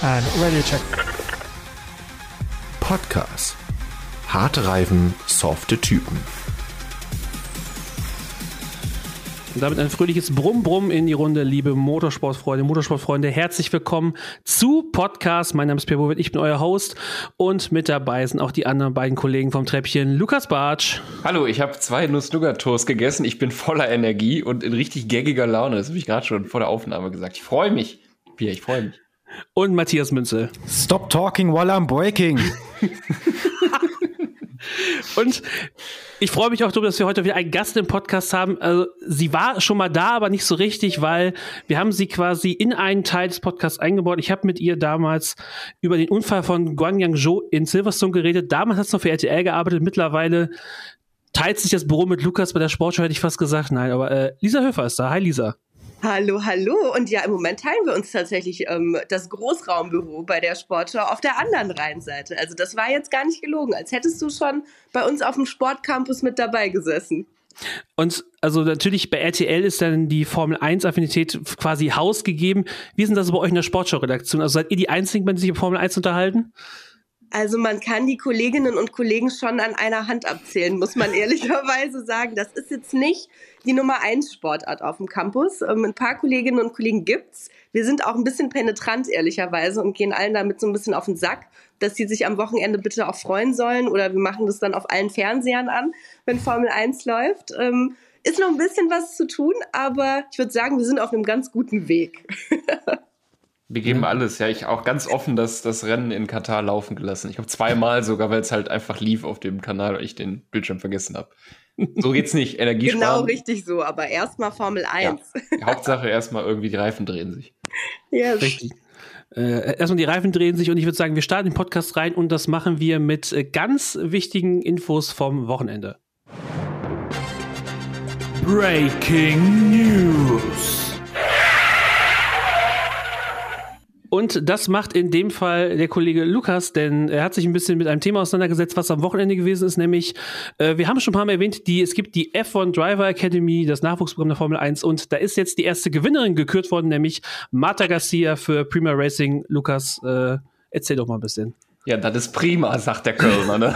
And radio check. Podcast. Harte Reifen, softe Typen. Und damit ein fröhliches Brumm-Brumm in die Runde, liebe Motorsportfreunde, Motorsportfreunde. Herzlich willkommen zu Podcast. Mein Name ist Pierre Bovitt, ich bin euer Host. Und mit dabei sind auch die anderen beiden Kollegen vom Treppchen, Lukas Bartsch. Hallo, ich habe zwei Nuss-Nougat-Toast gegessen. Ich bin voller Energie und in richtig gaggiger Laune. Das habe ich gerade schon vor der Aufnahme gesagt. Ich freue mich. Pierre, ich freue mich. Und Matthias Münzel. Stop talking while I'm breaking. Und ich freue mich auch darüber, dass wir heute wieder einen Gast im Podcast haben. Also, sie war schon mal da, aber nicht so richtig, weil wir haben sie quasi in einen Teil des Podcasts eingebaut. Ich habe mit ihr damals über den Unfall von Guangyang Zhou in Silverstone geredet. Damals hat es noch für RTL gearbeitet. Mittlerweile teilt sich das Büro mit Lukas bei der Sportschau, hätte ich fast gesagt. Nein, aber äh, Lisa Höfer ist da. Hi, Lisa. Hallo, hallo. Und ja, im Moment teilen wir uns tatsächlich ähm, das Großraumbüro bei der Sportschau auf der anderen Rheinseite. Also das war jetzt gar nicht gelogen, als hättest du schon bei uns auf dem Sportcampus mit dabei gesessen. Und also natürlich bei RTL ist dann die Formel 1 Affinität quasi hausgegeben. Wie ist denn das bei euch in der Sportschau-Redaktion? Also seid ihr die Einzigen, die sich über Formel 1 unterhalten? Also man kann die Kolleginnen und Kollegen schon an einer Hand abzählen, muss man ehrlicherweise sagen. Das ist jetzt nicht die Nummer eins Sportart auf dem Campus. Ähm, ein paar Kolleginnen und Kollegen gibt's. Wir sind auch ein bisschen penetrant, ehrlicherweise, und gehen allen damit so ein bisschen auf den Sack, dass sie sich am Wochenende bitte auch freuen sollen. Oder wir machen das dann auf allen Fernsehern an, wenn Formel 1 läuft. Ähm, ist noch ein bisschen was zu tun, aber ich würde sagen, wir sind auf einem ganz guten Weg. Wir geben alles, ja. Ich auch ganz offen das, das Rennen in Katar laufen gelassen. Ich habe zweimal sogar, weil es halt einfach lief auf dem Kanal und ich den Bildschirm vergessen habe. So geht's nicht. Energie Genau richtig so, aber erstmal Formel 1. Ja. Hauptsache erstmal irgendwie die Reifen drehen sich. Yes. Richtig. Äh, erstmal die Reifen drehen sich und ich würde sagen, wir starten den Podcast rein und das machen wir mit äh, ganz wichtigen Infos vom Wochenende. Breaking News. Und das macht in dem Fall der Kollege Lukas, denn er hat sich ein bisschen mit einem Thema auseinandergesetzt, was am Wochenende gewesen ist, nämlich, äh, wir haben schon ein paar Mal erwähnt, die, es gibt die F1 Driver Academy, das Nachwuchsprogramm der Formel 1, und da ist jetzt die erste Gewinnerin gekürt worden, nämlich Marta Garcia für Prima Racing. Lukas, äh, erzähl doch mal ein bisschen. Ja, das ist prima, sagt der Kölner. Ne?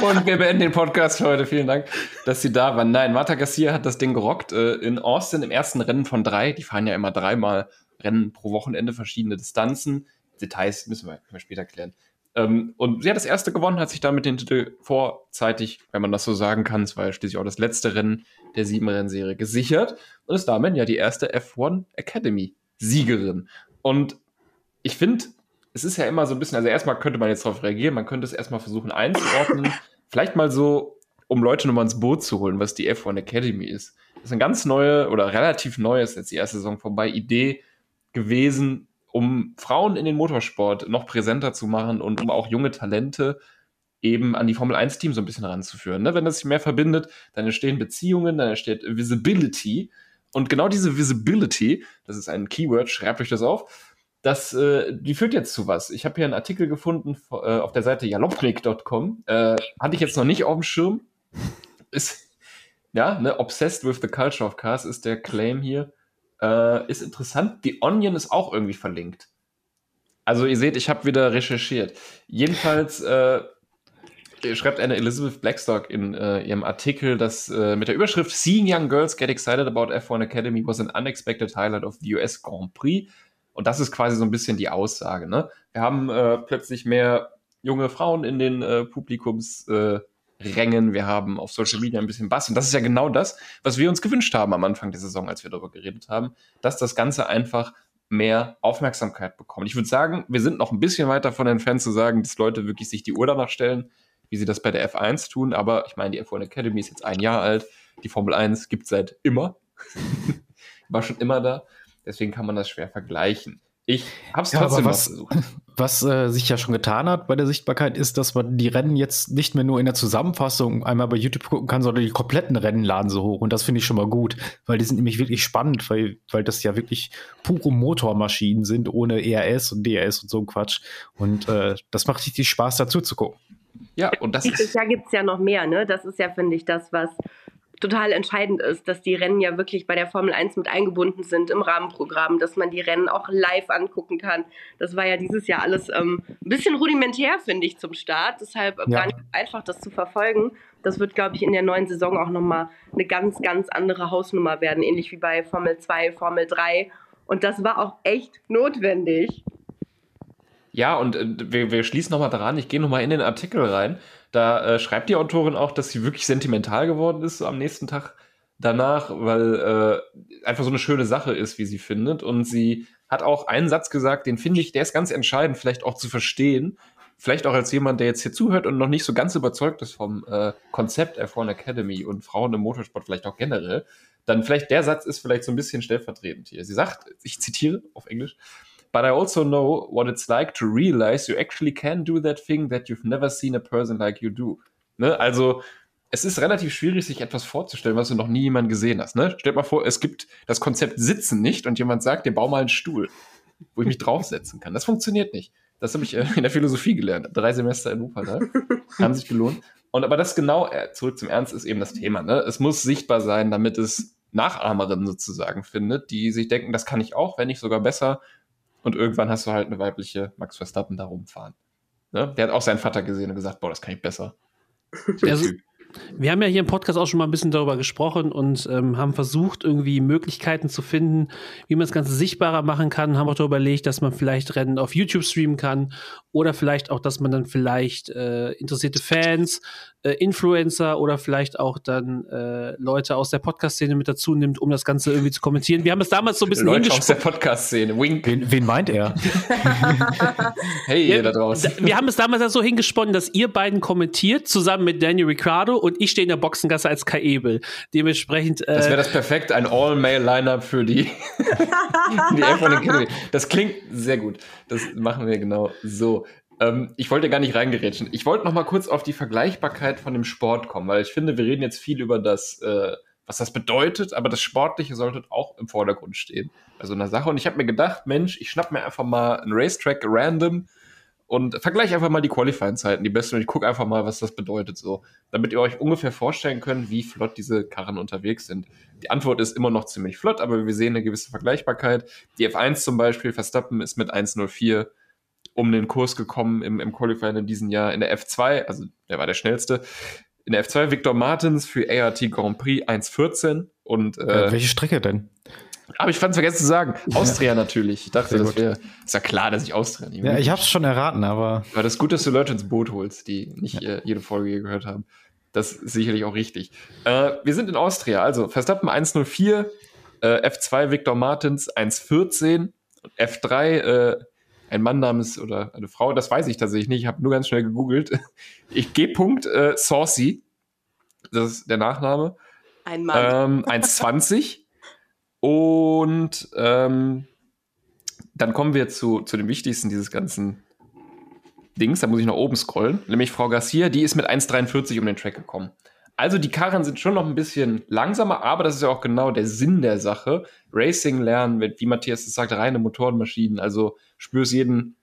und wir beenden den Podcast für heute. Vielen Dank, dass Sie da waren. Nein, Marta Garcia hat das Ding gerockt äh, in Austin im ersten Rennen von drei. Die fahren ja immer dreimal Rennen pro Wochenende, verschiedene Distanzen. Details müssen wir, wir später klären. Ähm, und sie hat das erste gewonnen, hat sich damit den Titel vorzeitig, wenn man das so sagen kann, es war ja schließlich auch das letzte Rennen der sieben Rennserie gesichert und ist damit ja die erste F1 Academy Siegerin. Und ich finde, es ist ja immer so ein bisschen, also erstmal könnte man jetzt darauf reagieren, man könnte es erstmal versuchen einzuordnen, vielleicht mal so, um Leute nochmal ins Boot zu holen, was die F1 Academy ist. Das ist eine ganz neue oder relativ neues, jetzt die erste Saison vorbei, Idee gewesen, um Frauen in den Motorsport noch präsenter zu machen und um auch junge Talente eben an die Formel 1 Team so ein bisschen ranzuführen. Ne? Wenn das sich mehr verbindet, dann entstehen Beziehungen, dann entsteht Visibility. Und genau diese Visibility, das ist ein Keyword, schreibt euch das auf, das, äh, die führt jetzt zu was. Ich habe hier einen Artikel gefunden äh, auf der Seite jalopnik.com. Äh, hatte ich jetzt noch nicht auf dem Schirm. Ist, ja, ne, obsessed with the culture of cars ist der Claim hier. Äh, ist interessant. The Onion ist auch irgendwie verlinkt. Also ihr seht, ich habe wieder recherchiert. Jedenfalls äh, schreibt eine Elizabeth Blackstock in äh, ihrem Artikel, dass äh, mit der Überschrift Seeing Young Girls Get Excited About F1 Academy was an unexpected highlight of the US Grand Prix. Und das ist quasi so ein bisschen die Aussage. Ne? Wir haben äh, plötzlich mehr junge Frauen in den äh, Publikums äh, Rängen, wir haben auf Social Media ein bisschen Bass. Und das ist ja genau das, was wir uns gewünscht haben am Anfang der Saison, als wir darüber geredet haben, dass das Ganze einfach mehr Aufmerksamkeit bekommt. Ich würde sagen, wir sind noch ein bisschen weit davon entfernt zu sagen, dass Leute wirklich sich die Uhr danach stellen, wie sie das bei der F1 tun. Aber ich meine, die F1 Academy ist jetzt ein Jahr alt. Die Formel 1 gibt es seit immer. War schon immer da. Deswegen kann man das schwer vergleichen. Ich habe es Ja, trotzdem was, versucht. was äh, sich ja schon getan hat bei der Sichtbarkeit, ist, dass man die Rennen jetzt nicht mehr nur in der Zusammenfassung einmal bei YouTube gucken kann, sondern die kompletten Rennen laden so hoch. Und das finde ich schon mal gut, weil die sind nämlich wirklich spannend, weil, weil das ja wirklich pure Motormaschinen sind, ohne ERS und DRS und so ein Quatsch. Und äh, das macht richtig Spaß, dazu zu gucken. Ja, und das ist Jahr gibt es ja noch mehr, ne? Das ist ja, finde ich, das, was total entscheidend ist, dass die Rennen ja wirklich bei der Formel 1 mit eingebunden sind im Rahmenprogramm, dass man die Rennen auch live angucken kann. Das war ja dieses Jahr alles ähm, ein bisschen rudimentär, finde ich, zum Start. Deshalb ja. gar nicht einfach, das zu verfolgen. Das wird, glaube ich, in der neuen Saison auch nochmal eine ganz, ganz andere Hausnummer werden, ähnlich wie bei Formel 2, Formel 3. Und das war auch echt notwendig. Ja, und äh, wir, wir schließen nochmal daran, ich gehe nochmal in den Artikel rein. Da äh, schreibt die Autorin auch, dass sie wirklich sentimental geworden ist am nächsten Tag danach, weil äh, einfach so eine schöne Sache ist, wie sie findet. Und sie hat auch einen Satz gesagt, den finde ich, der ist ganz entscheidend, vielleicht auch zu verstehen. Vielleicht auch als jemand, der jetzt hier zuhört und noch nicht so ganz überzeugt ist vom äh, Konzept F1 Academy und Frauen im Motorsport vielleicht auch generell. Dann vielleicht der Satz ist vielleicht so ein bisschen stellvertretend hier. Sie sagt, ich zitiere auf Englisch, But I also know what it's like to realize you actually can do that thing that you've never seen a person like you do. Ne? Also, es ist relativ schwierig, sich etwas vorzustellen, was du noch nie jemand gesehen hast. Ne? Stell dir mal vor, es gibt das Konzept Sitzen nicht und jemand sagt, dir bau mal einen Stuhl, wo ich mich draufsetzen kann. Das funktioniert nicht. Das habe ich äh, in der Philosophie gelernt. Drei Semester in Wuppertal. Haben sich gelohnt. Und aber das genau, äh, zurück zum Ernst, ist eben das Thema. Ne? Es muss sichtbar sein, damit es Nachahmerinnen sozusagen findet, die sich denken, das kann ich auch, wenn nicht sogar besser. Und irgendwann hast du halt eine weibliche Max Verstappen da rumfahren. Ne? Der hat auch seinen Vater gesehen und gesagt, boah, das kann ich besser. Also, wir haben ja hier im Podcast auch schon mal ein bisschen darüber gesprochen und ähm, haben versucht, irgendwie Möglichkeiten zu finden, wie man das Ganze sichtbarer machen kann. Haben auch darüber überlegt, dass man vielleicht Rennen auf YouTube streamen kann oder vielleicht auch, dass man dann vielleicht äh, interessierte Fans, äh, Influencer oder vielleicht auch dann äh, Leute aus der Podcast-Szene mit dazu nimmt, um das Ganze irgendwie zu kommentieren. Wir haben es damals so ein bisschen Leute aus der Podcast-Szene, wink. Wen, wen, meint er? hey, ihr da draußen. Wir haben es damals so hingesponnen, dass ihr beiden kommentiert, zusammen mit Daniel Ricciardo und ich stehe in der Boxengasse als Kai Ebel. Dementsprechend. Äh, das wäre das perfekt, ein All-Male-Lineup für die, die F1 Academy. Das klingt sehr gut. Das machen wir genau so. Ähm, ich wollte gar nicht reingerätschen. Ich wollte noch mal kurz auf die Vergleichbarkeit von dem Sport kommen, weil ich finde, wir reden jetzt viel über das, äh, was das bedeutet, aber das Sportliche sollte auch im Vordergrund stehen bei so einer Sache. Und ich habe mir gedacht, Mensch, ich schnapp mir einfach mal einen Racetrack random und vergleiche einfach mal die Qualifying-Zeiten, die besten, und ich gucke einfach mal, was das bedeutet, so, damit ihr euch ungefähr vorstellen könnt, wie flott diese Karren unterwegs sind. Die Antwort ist immer noch ziemlich flott, aber wir sehen eine gewisse Vergleichbarkeit. Die F1 zum Beispiel, Verstappen ist mit 1.04 um den Kurs gekommen im, im Qualifying in diesem Jahr in der F2, also der war der schnellste. In der F2 Victor Martins für ART Grand Prix 1.14 und äh, äh, welche Strecke denn? Aber ich fand es vergessen zu sagen. Austria natürlich. Ich dachte, das wäre. Ist ja klar, dass ich Austria nehme. Ja, ich hab's schon erraten, aber. Aber das ist gut, dass du Leute ins Boot holst, die nicht ja. äh, jede Folge hier gehört haben. Das ist sicherlich auch richtig. Äh, wir sind in Austria. Also Verstappen 1.04, äh, F2 Victor Martins 1.14, F3 äh, ein Mann namens oder eine Frau, das weiß ich tatsächlich nicht, ich habe nur ganz schnell gegoogelt. Ich gehe Punkt äh, Saucy, das ist der Nachname. Ein Mann. Ähm, 1,20. Und ähm, dann kommen wir zu, zu dem Wichtigsten dieses ganzen Dings. Da muss ich nach oben scrollen. Nämlich Frau Garcia, die ist mit 1,43 um den Track gekommen. Also die Karren sind schon noch ein bisschen langsamer, aber das ist ja auch genau der Sinn der Sache. Racing lernen, wie Matthias es sagt, reine Motorenmaschinen. Also spürst jeden,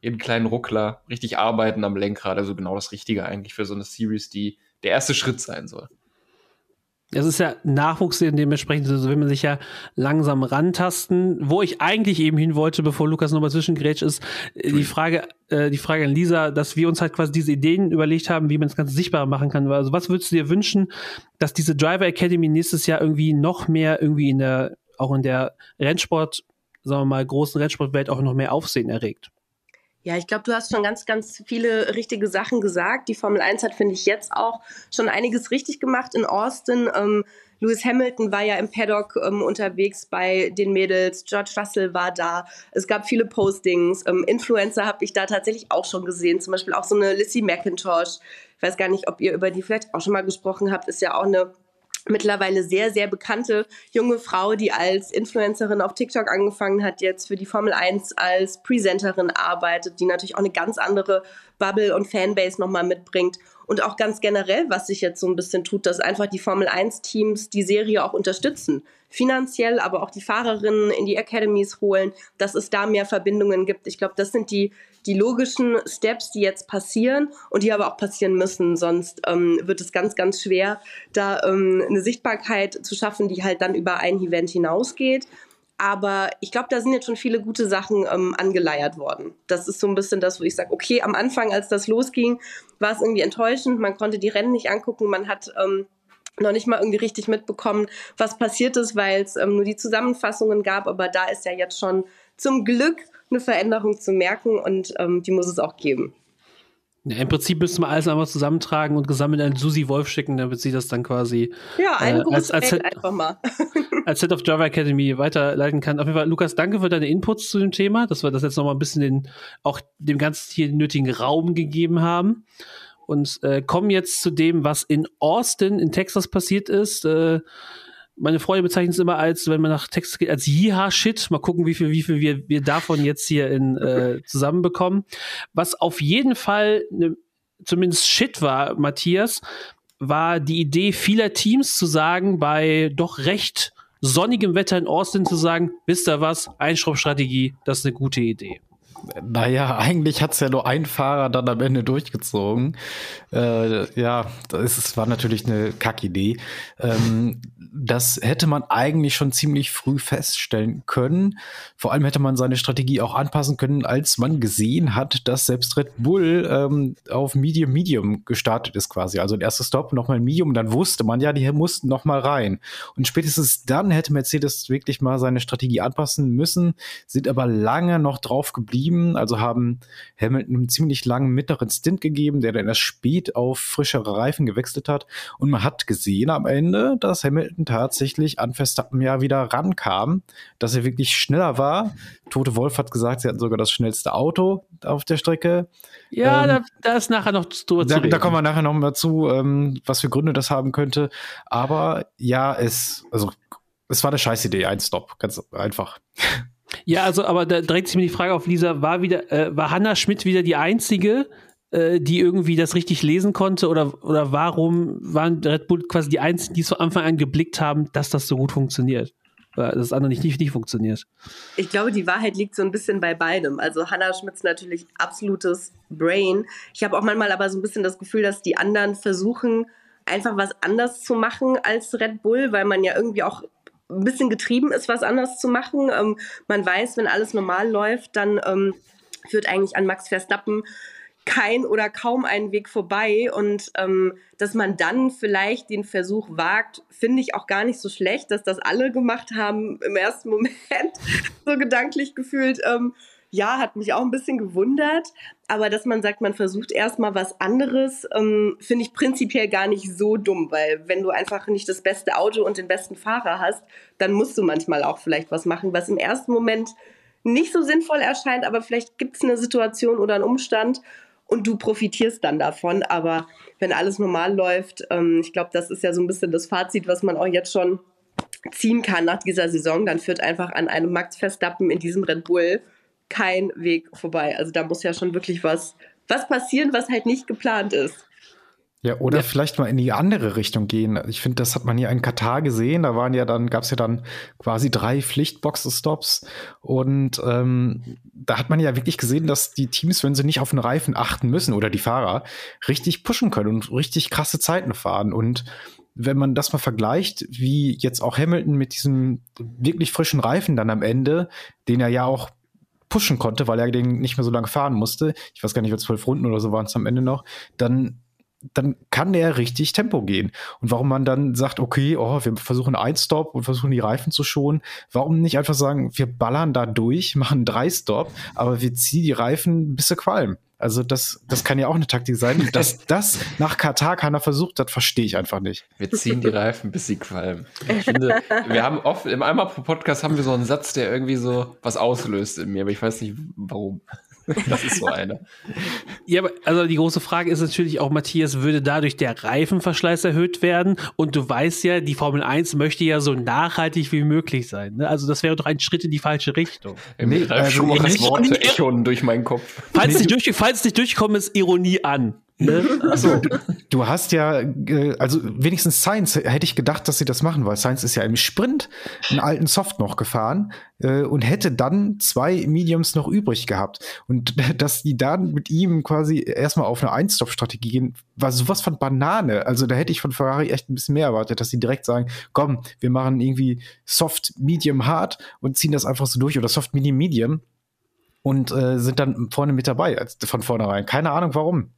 jeden kleinen Ruckler, richtig arbeiten am Lenkrad. Also genau das Richtige eigentlich für so eine Series, die der erste Schritt sein soll. Es ist ja Nachwuchs dementsprechend, also will man sich ja langsam rantasten. Wo ich eigentlich eben hin wollte, bevor Lukas nochmal zwischengrätscht, ist äh, die Frage, äh, die Frage an Lisa, dass wir uns halt quasi diese Ideen überlegt haben, wie man das Ganze sichtbarer machen kann. Also was würdest du dir wünschen, dass diese Driver Academy nächstes Jahr irgendwie noch mehr irgendwie in der, auch in der Rennsport, sagen wir mal, großen Rennsportwelt auch noch mehr Aufsehen erregt? Ja, ich glaube, du hast schon ganz, ganz viele richtige Sachen gesagt. Die Formel 1 hat, finde ich, jetzt auch schon einiges richtig gemacht. In Austin. Ähm, Lewis Hamilton war ja im Paddock ähm, unterwegs bei den Mädels, George Russell war da, es gab viele Postings, ähm, Influencer habe ich da tatsächlich auch schon gesehen, zum Beispiel auch so eine Lissy McIntosh, ich weiß gar nicht, ob ihr über die vielleicht auch schon mal gesprochen habt, ist ja auch eine mittlerweile sehr, sehr bekannte junge Frau, die als Influencerin auf TikTok angefangen hat, jetzt für die Formel 1 als Presenterin arbeitet, die natürlich auch eine ganz andere Bubble und Fanbase nochmal mitbringt. und auch ganz generell, was sich jetzt so ein bisschen tut, dass einfach die Formel 1 Teams die Serie auch unterstützen. Finanziell, aber auch die Fahrerinnen in die Academies holen, dass es da mehr Verbindungen gibt. Ich glaube, das sind die, die logischen Steps, die jetzt passieren und die aber auch passieren müssen. Sonst ähm, wird es ganz, ganz schwer, da ähm, eine Sichtbarkeit zu schaffen, die halt dann über ein Event hinausgeht. Aber ich glaube, da sind jetzt schon viele gute Sachen ähm, angeleiert worden. Das ist so ein bisschen das, wo ich sage, okay, am Anfang, als das losging, war es irgendwie enttäuschend. Man konnte die Rennen nicht angucken. Man hat ähm, noch nicht mal irgendwie richtig mitbekommen, was passiert ist, weil es ähm, nur die Zusammenfassungen gab. Aber da ist ja jetzt schon zum Glück eine Veränderung zu merken und ähm, die muss es auch geben. Ja, Im Prinzip müsste man alles einmal zusammentragen und gesammelt an Susi Wolf schicken, damit sie das dann quasi ja, ein äh, als, als, einfach mal. als Head of Java Academy weiterleiten kann. Auf jeden Fall, Lukas, danke für deine Inputs zu dem Thema, dass wir das jetzt nochmal ein bisschen den, auch dem Ganzen hier den nötigen Raum gegeben haben. Und äh, kommen jetzt zu dem, was in Austin in Texas passiert ist. Äh, meine Freunde bezeichnen es immer als, wenn man nach Texas geht, als Jiha-Shit. Mal gucken, wie viel, wie viel wir, wir davon jetzt hier in, äh, zusammenbekommen. Was auf jeden Fall ne, zumindest Shit war, Matthias, war die Idee vieler Teams zu sagen, bei doch recht sonnigem Wetter in Austin zu sagen, wisst ihr was, Einschraubstrategie, das ist eine gute Idee. Naja, eigentlich hat es ja nur ein Fahrer dann am Ende durchgezogen. Äh, ja, das war natürlich eine Kackidee. Ähm, das hätte man eigentlich schon ziemlich früh feststellen können. Vor allem hätte man seine Strategie auch anpassen können, als man gesehen hat, dass selbst Red Bull ähm, auf Medium Medium gestartet ist quasi. Also der erste Stop nochmal Medium, dann wusste man ja, die mussten nochmal rein. Und spätestens dann hätte Mercedes wirklich mal seine Strategie anpassen müssen, sind aber lange noch drauf geblieben, also haben Hamilton einen ziemlich langen mittleren Stint gegeben, der dann erst spät auf frischere Reifen gewechselt hat. Und man hat gesehen am Ende, dass Hamilton tatsächlich an Verstappen ja wieder rankam, dass er wirklich schneller war. Tote Wolf hat gesagt, sie hatten sogar das schnellste Auto auf der Strecke. Ja, ähm, da, da, ist nachher noch zu da, da kommen wir nachher noch mal zu, ähm, was für Gründe das haben könnte. Aber ja, es, also, es war eine Scheißidee, ein Stop, ganz einfach. Ja, also, aber da drängt sich mir die Frage auf, Lisa, war wieder, äh, war Hanna Schmidt wieder die einzige, äh, die irgendwie das richtig lesen konnte? Oder, oder warum waren Red Bull quasi die Einzigen, die von Anfang an geblickt haben, dass das so gut funktioniert? Oder das andere nicht, nicht, nicht funktioniert? Ich glaube, die Wahrheit liegt so ein bisschen bei beidem. Also Hannah Schmitz natürlich absolutes Brain. Ich habe auch manchmal aber so ein bisschen das Gefühl, dass die anderen versuchen, einfach was anders zu machen als Red Bull, weil man ja irgendwie auch ein bisschen getrieben ist, was anders zu machen. Ähm, man weiß, wenn alles normal läuft, dann ähm, führt eigentlich an Max Verstappen kein oder kaum einen Weg vorbei und ähm, dass man dann vielleicht den Versuch wagt, finde ich auch gar nicht so schlecht, dass das alle gemacht haben im ersten Moment, so gedanklich gefühlt. Ähm, ja, hat mich auch ein bisschen gewundert, aber dass man sagt, man versucht erstmal was anderes, ähm, finde ich prinzipiell gar nicht so dumm, weil wenn du einfach nicht das beste Auto und den besten Fahrer hast, dann musst du manchmal auch vielleicht was machen, was im ersten Moment nicht so sinnvoll erscheint, aber vielleicht gibt es eine Situation oder einen Umstand, und du profitierst dann davon. Aber wenn alles normal läuft, ähm, ich glaube, das ist ja so ein bisschen das Fazit, was man auch jetzt schon ziehen kann nach dieser Saison, dann führt einfach an einem Max Verstappen in diesem Red Bull kein Weg vorbei. Also da muss ja schon wirklich was, was passieren, was halt nicht geplant ist. Ja, oder ja. vielleicht mal in die andere Richtung gehen. Ich finde, das hat man hier in Katar gesehen. Da waren ja dann, gab es ja dann quasi drei Pflichtboxenstops. Und ähm, da hat man ja wirklich gesehen, dass die Teams, wenn sie nicht auf den Reifen achten müssen oder die Fahrer, richtig pushen können und richtig krasse Zeiten fahren. Und wenn man das mal vergleicht, wie jetzt auch Hamilton mit diesem wirklich frischen Reifen dann am Ende, den er ja auch pushen konnte, weil er den nicht mehr so lange fahren musste. Ich weiß gar nicht, zwölf Runden oder so waren es am Ende noch. Dann dann kann der richtig Tempo gehen. Und warum man dann sagt, okay, oh, wir versuchen ein Stop und versuchen die Reifen zu schonen, warum nicht einfach sagen, wir ballern da durch, machen drei Stop, aber wir ziehen die Reifen bis sie qualmen. Also das, das kann ja auch eine Taktik sein. Dass das nach Katar keiner versucht hat, verstehe ich einfach nicht. Wir ziehen die Reifen, bis sie qualmen. Ich finde, wir haben oft, im einmal pro Podcast haben wir so einen Satz, der irgendwie so was auslöst in mir, aber ich weiß nicht warum. Das ist so eine. ja, aber also die große Frage ist natürlich auch, Matthias, würde dadurch der Reifenverschleiß erhöht werden? Und du weißt ja, die Formel 1 möchte ja so nachhaltig wie möglich sein. Ne? Also das wäre doch ein Schritt in die falsche Richtung. Im nee, also Schumachers Worte echoen durch meinen Kopf. Falls, nee. nicht durch, falls nicht durchkommen, ist Ironie an. Ne? Also, du hast ja, äh, also wenigstens Science hätte ich gedacht, dass sie das machen, weil Science ist ja im Sprint einen alten Soft noch gefahren äh, und hätte dann zwei Mediums noch übrig gehabt. Und dass die dann mit ihm quasi erstmal auf eine Einstop-Strategie gehen, war sowas von Banane. Also da hätte ich von Ferrari echt ein bisschen mehr erwartet, dass sie direkt sagen, komm, wir machen irgendwie Soft, Medium, Hard und ziehen das einfach so durch oder Soft, Medium, Medium und äh, sind dann vorne mit dabei von vornherein. Keine Ahnung warum.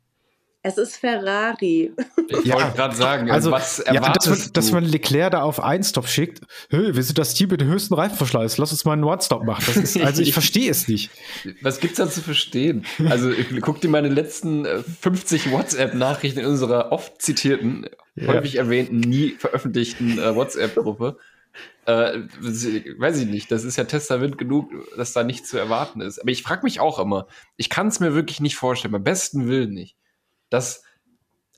Es ist Ferrari. Ich Ja. wollte gerade sagen, Also, was ja, erwartest dass, man, dass man Leclerc da auf Einstop schickt, hey, wir sind das Team mit dem höchsten Reifenverschleiß, lass uns mal einen One-Stop machen. Das ist, also ich verstehe es nicht. Was gibt's da zu verstehen? Also, ich, guck dir meine letzten äh, 50 WhatsApp-Nachrichten in unserer oft zitierten, Ja. häufig erwähnten, nie veröffentlichten äh, WhatsApp-Gruppe. Äh, weiß ich nicht, das ist ja Testament genug, dass da nichts zu erwarten ist. Aber ich frage mich auch immer, ich kann es mir wirklich nicht vorstellen, beim besten Willen nicht, dass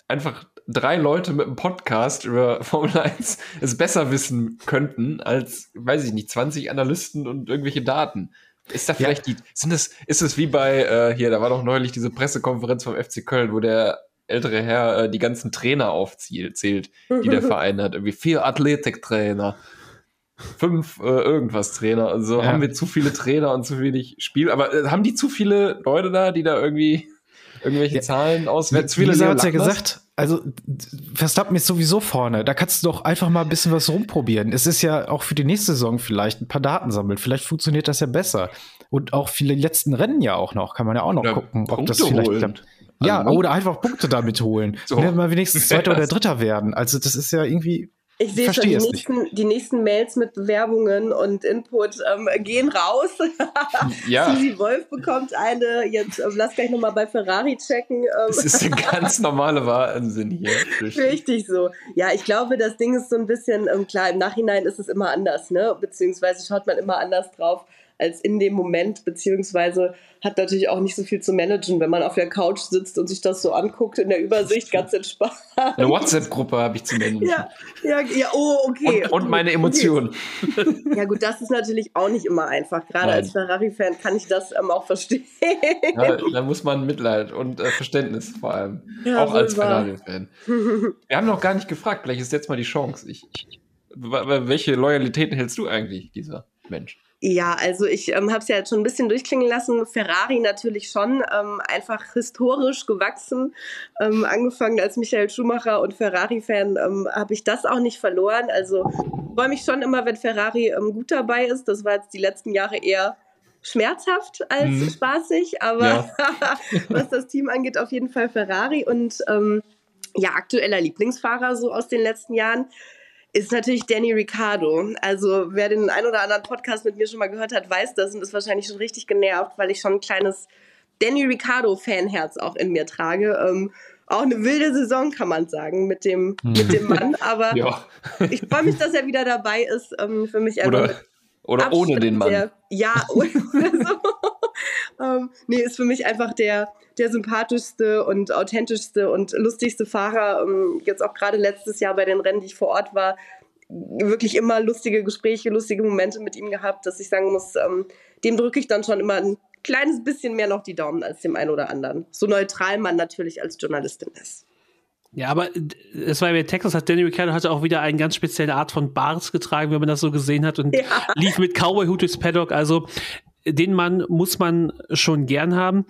einfach drei Leute mit einem Podcast über Formel 1 es besser wissen könnten als, weiß ich nicht, 20 Analysten und irgendwelche Daten. Ist da vielleicht die, sind das, ist es wie bei, äh, hier, da war doch neulich diese Pressekonferenz vom FC Köln, wo der ältere Herr äh, die ganzen Trainer aufzählt, zählt, die der Verein hat. Irgendwie vier Athletiktrainer, fünf äh, irgendwas Trainer. Also Ja. haben wir zu viele Trainer und zu wenig Spiel. Aber äh, haben die zu viele Leute da, die da irgendwie irgendwelche Ja. Zahlen viele Lisa hat's ja gesagt, also Verstappen ist sowieso vorne. Da kannst du doch einfach mal ein bisschen was rumprobieren. Es ist ja auch für die nächste Saison vielleicht ein paar Daten sammeln. Vielleicht funktioniert das ja besser. Und auch viele letzten Rennen ja auch noch. Kann man ja auch noch Oder gucken, ob das Punkte vielleicht holen. klappt. Ja, Also, oder einfach Punkte damit holen. So. Ne, mal wenigstens Zweiter oder. Dritter werden. Also das ist ja irgendwie. Ich sehe schon, die nächsten, die nächsten Mails mit Bewerbungen und Input ähm, gehen raus. Ja. Susi Wolf bekommt eine. Jetzt ähm, lass gleich nochmal bei Ferrari checken. Das Ähm, ist der ganz normale Wahnsinn hier. Richtig so. Ja, ich glaube, das Ding ist so ein bisschen, ähm, klar, im Nachhinein ist es immer anders, ne? Beziehungsweise schaut man immer anders drauf als in dem Moment, beziehungsweise hat natürlich auch nicht so viel zu managen, wenn man auf der Couch sitzt und sich das so anguckt in der Übersicht, ganz entspannt. Eine WhatsApp-Gruppe habe ich zu nennen. Ja, ja, ja, oh, okay. Und, und meine Emotionen. Ja, gut, das ist natürlich auch nicht immer einfach. Gerade Nein. als Ferrari-Fan kann ich das ähm, auch verstehen. Ja, da muss man Mitleid und äh, Verständnis vor allem. Ja, auch als. Ferrari-Fan. Wir haben noch gar nicht gefragt, vielleicht ist jetzt mal die Chance. Ich, ich, welche Loyalitäten hältst du eigentlich, dieser Mensch? Ja, also ich ähm, habe es ja jetzt schon ein bisschen durchklingen lassen. Ferrari natürlich schon ähm, einfach historisch gewachsen. Ähm, angefangen als Michael Schumacher und Ferrari-Fan ähm, habe ich das auch nicht verloren. Also freue mich schon immer, wenn Ferrari ähm, gut dabei ist. Das war jetzt die letzten Jahre eher schmerzhaft als Mhm. spaßig, aber Ja. was das Team angeht, auf jeden Fall Ferrari und ähm, ja, aktueller Lieblingsfahrer so aus den letzten Jahren ist natürlich Danny Ricciardo. Also wer den ein oder anderen Podcast mit mir schon mal gehört hat, weiß das und ist wahrscheinlich schon richtig genervt, weil ich schon ein kleines Danny Ricciardo-Fanherz auch in mir trage. Ähm, auch eine wilde Saison, kann man sagen, mit dem, mit dem Mann. Aber Ja. ich freue mich, dass er wieder dabei ist. Ähm, für mich einfach Oder, oder ohne den Mann. Der, ja, oder so. Ähm, nee, ist für mich einfach der, der sympathischste und authentischste und lustigste Fahrer. Ähm, jetzt auch gerade letztes Jahr bei den Rennen, die ich vor Ort war, wirklich immer lustige Gespräche, lustige Momente mit ihm gehabt, dass ich sagen muss, ähm, dem drücke ich dann schon immer ein kleines bisschen mehr noch die Daumen als dem einen oder anderen. So neutral man natürlich als Journalistin ist. Ja, aber es war ja bei Texas, hat Danny Ricciardo hatte auch wieder eine ganz spezielle Art von Bart getragen, wenn man das so gesehen hat und Ja. lief mit Cowboy-Hut durchs Paddock. Also den Mann muss man schon gern haben.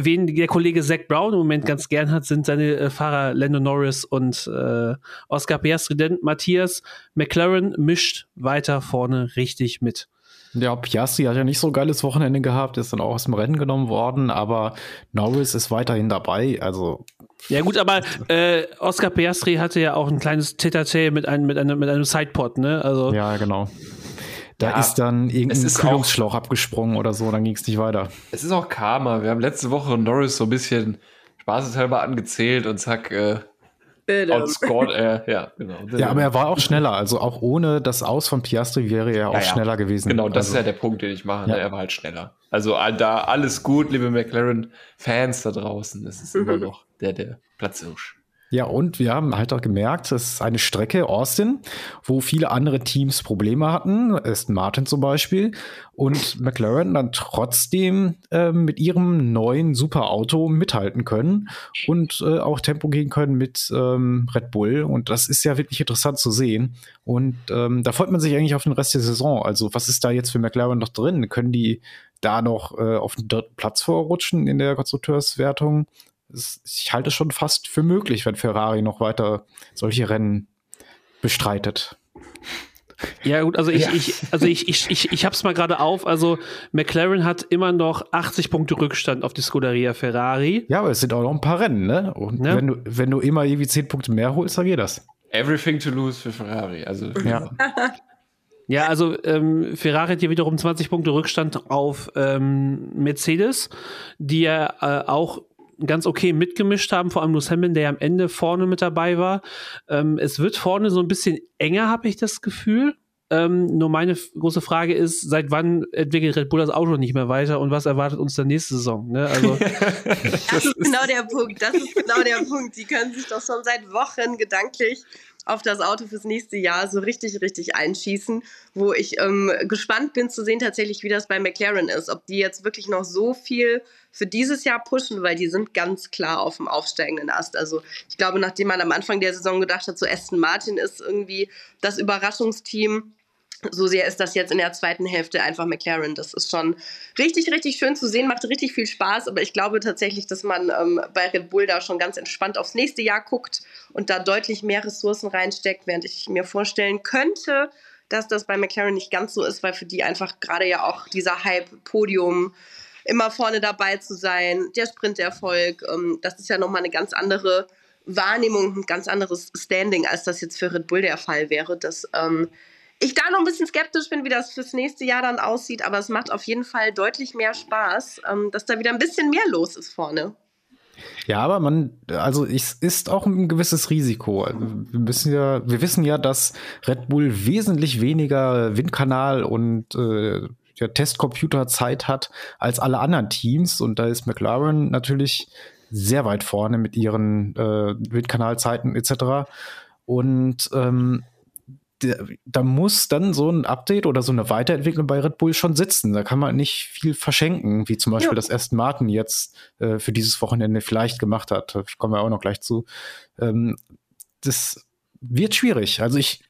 Wen der Kollege Zach Brown im Moment ganz gern hat, sind seine äh, Fahrer Lando Norris und äh, Oscar Piastri. Denn Matthias McLaren mischt weiter vorne richtig mit. Ja, Piastri hat ja nicht so ein geiles Wochenende gehabt, ist dann auch aus dem Rennen genommen worden, aber Norris ist weiterhin dabei. Also Ja gut, aber äh, Oscar Piastri hatte ja auch ein kleines Tete mit einem, mit einem, mit einem Sidepod, ne? Also ja, genau. Da Ja, ist dann irgendein ist Kühlungsschlauch abgesprungen oder so, dann ging es nicht weiter. Es ist auch Karma. Wir haben letzte Woche Norris so ein bisschen spaßeshalber angezählt und zack, äh, outscored er. Ja, genau. Ja, aber er war auch schneller. Also auch ohne das Aus von Piastri wäre er auch Ja, ja. schneller gewesen. Genau, das also, ist ja der Punkt, den ich mache. Ne? Er war halt schneller. Also äh, da alles gut, liebe McLaren-Fans da draußen. Es ist immer noch der, der Platzhirsch. Ja, und wir haben halt auch gemerkt, es ist eine Strecke, Austin, wo viele andere Teams Probleme hatten, Aston Martin zum Beispiel, und McLaren dann trotzdem äh, mit ihrem neuen Superauto mithalten können und äh, auch Tempo gehen können mit ähm, Red Bull. Und das ist ja wirklich interessant zu sehen. Und ähm, da freut man sich eigentlich auf den Rest der Saison. Also, was ist da jetzt für McLaren noch drin? Können die da noch äh, auf den dritten Platz vorrutschen in der Konstrukteurswertung? Ich halte es schon fast für möglich, wenn Ferrari noch weiter solche Rennen bestreitet. Ja, gut, also ich, ja. ich, also ich, ich, ich, ich hab's mal gerade auf. Also McLaren hat immer noch 80 Punkte Rückstand auf die Scuderia Ferrari. Ja, aber es sind auch noch ein paar Rennen, ne? Und ja. wenn du, wenn du immer irgendwie 10 Punkte mehr holst, dann geht das. Everything to lose für Ferrari. Also, ja. Ja, also ähm, Ferrari hat hier wiederum 20 Punkte Rückstand auf ähm, Mercedes, die ja äh, auch ganz okay mitgemischt haben, vor allem Lewis Hamilton, der ja am Ende vorne mit dabei war. Ähm, es wird vorne so ein bisschen enger, habe ich das Gefühl. Ähm, nur meine große Frage ist, seit wann entwickelt Red Bull das Auto nicht mehr weiter und was erwartet uns der nächste Saison? Ne? Also, das ist genau der Punkt. Das ist genau der Punkt. Sie können sich doch schon seit Wochen gedanklich auf das Auto fürs nächste Jahr so richtig, richtig einschießen, wo ich ähm, gespannt bin zu sehen tatsächlich, wie das bei McLaren ist. Ob die jetzt wirklich noch so viel für dieses Jahr pushen, weil die sind ganz klar auf dem aufsteigenden Ast. Also ich glaube, nachdem man am Anfang der Saison gedacht hat, so Aston Martin ist irgendwie das Überraschungsteam, so sehr ist das jetzt in der zweiten Hälfte einfach McLaren. Das ist schon richtig, richtig schön zu sehen, macht richtig viel Spaß. Aber ich glaube tatsächlich, dass man ähm, bei Red Bull da schon ganz entspannt aufs nächste Jahr guckt und da deutlich mehr Ressourcen reinsteckt, während ich mir vorstellen könnte, dass das bei McLaren nicht ganz so ist, weil für die einfach gerade ja auch dieser Hype-Podium immer vorne dabei zu sein, der Sprinterfolg, ähm, das ist ja nochmal eine ganz andere Wahrnehmung, ein ganz anderes Standing, als das jetzt für Red Bull der Fall wäre. Das ähm, ich da noch ein bisschen skeptisch bin, wie das fürs nächste Jahr dann aussieht, aber es macht auf jeden Fall deutlich mehr Spaß, ähm, dass da wieder ein bisschen mehr los ist vorne. Ja, aber man, also es ist auch ein gewisses Risiko. Also, wir müssen ja, wir wissen ja, dass Red Bull wesentlich weniger Windkanal und äh, ja, Testcomputerzeit hat als alle anderen Teams und da ist McLaren natürlich sehr weit vorne mit ihren äh, Windkanalzeiten etc. Und ähm, da muss dann so ein Update oder so eine Weiterentwicklung bei Red Bull schon sitzen. Da kann man nicht viel verschenken, wie zum Beispiel ja. das Aston Martin jetzt äh, für dieses Wochenende vielleicht gemacht hat. Da kommen wir auch noch gleich zu. Ähm, das wird schwierig. Also ich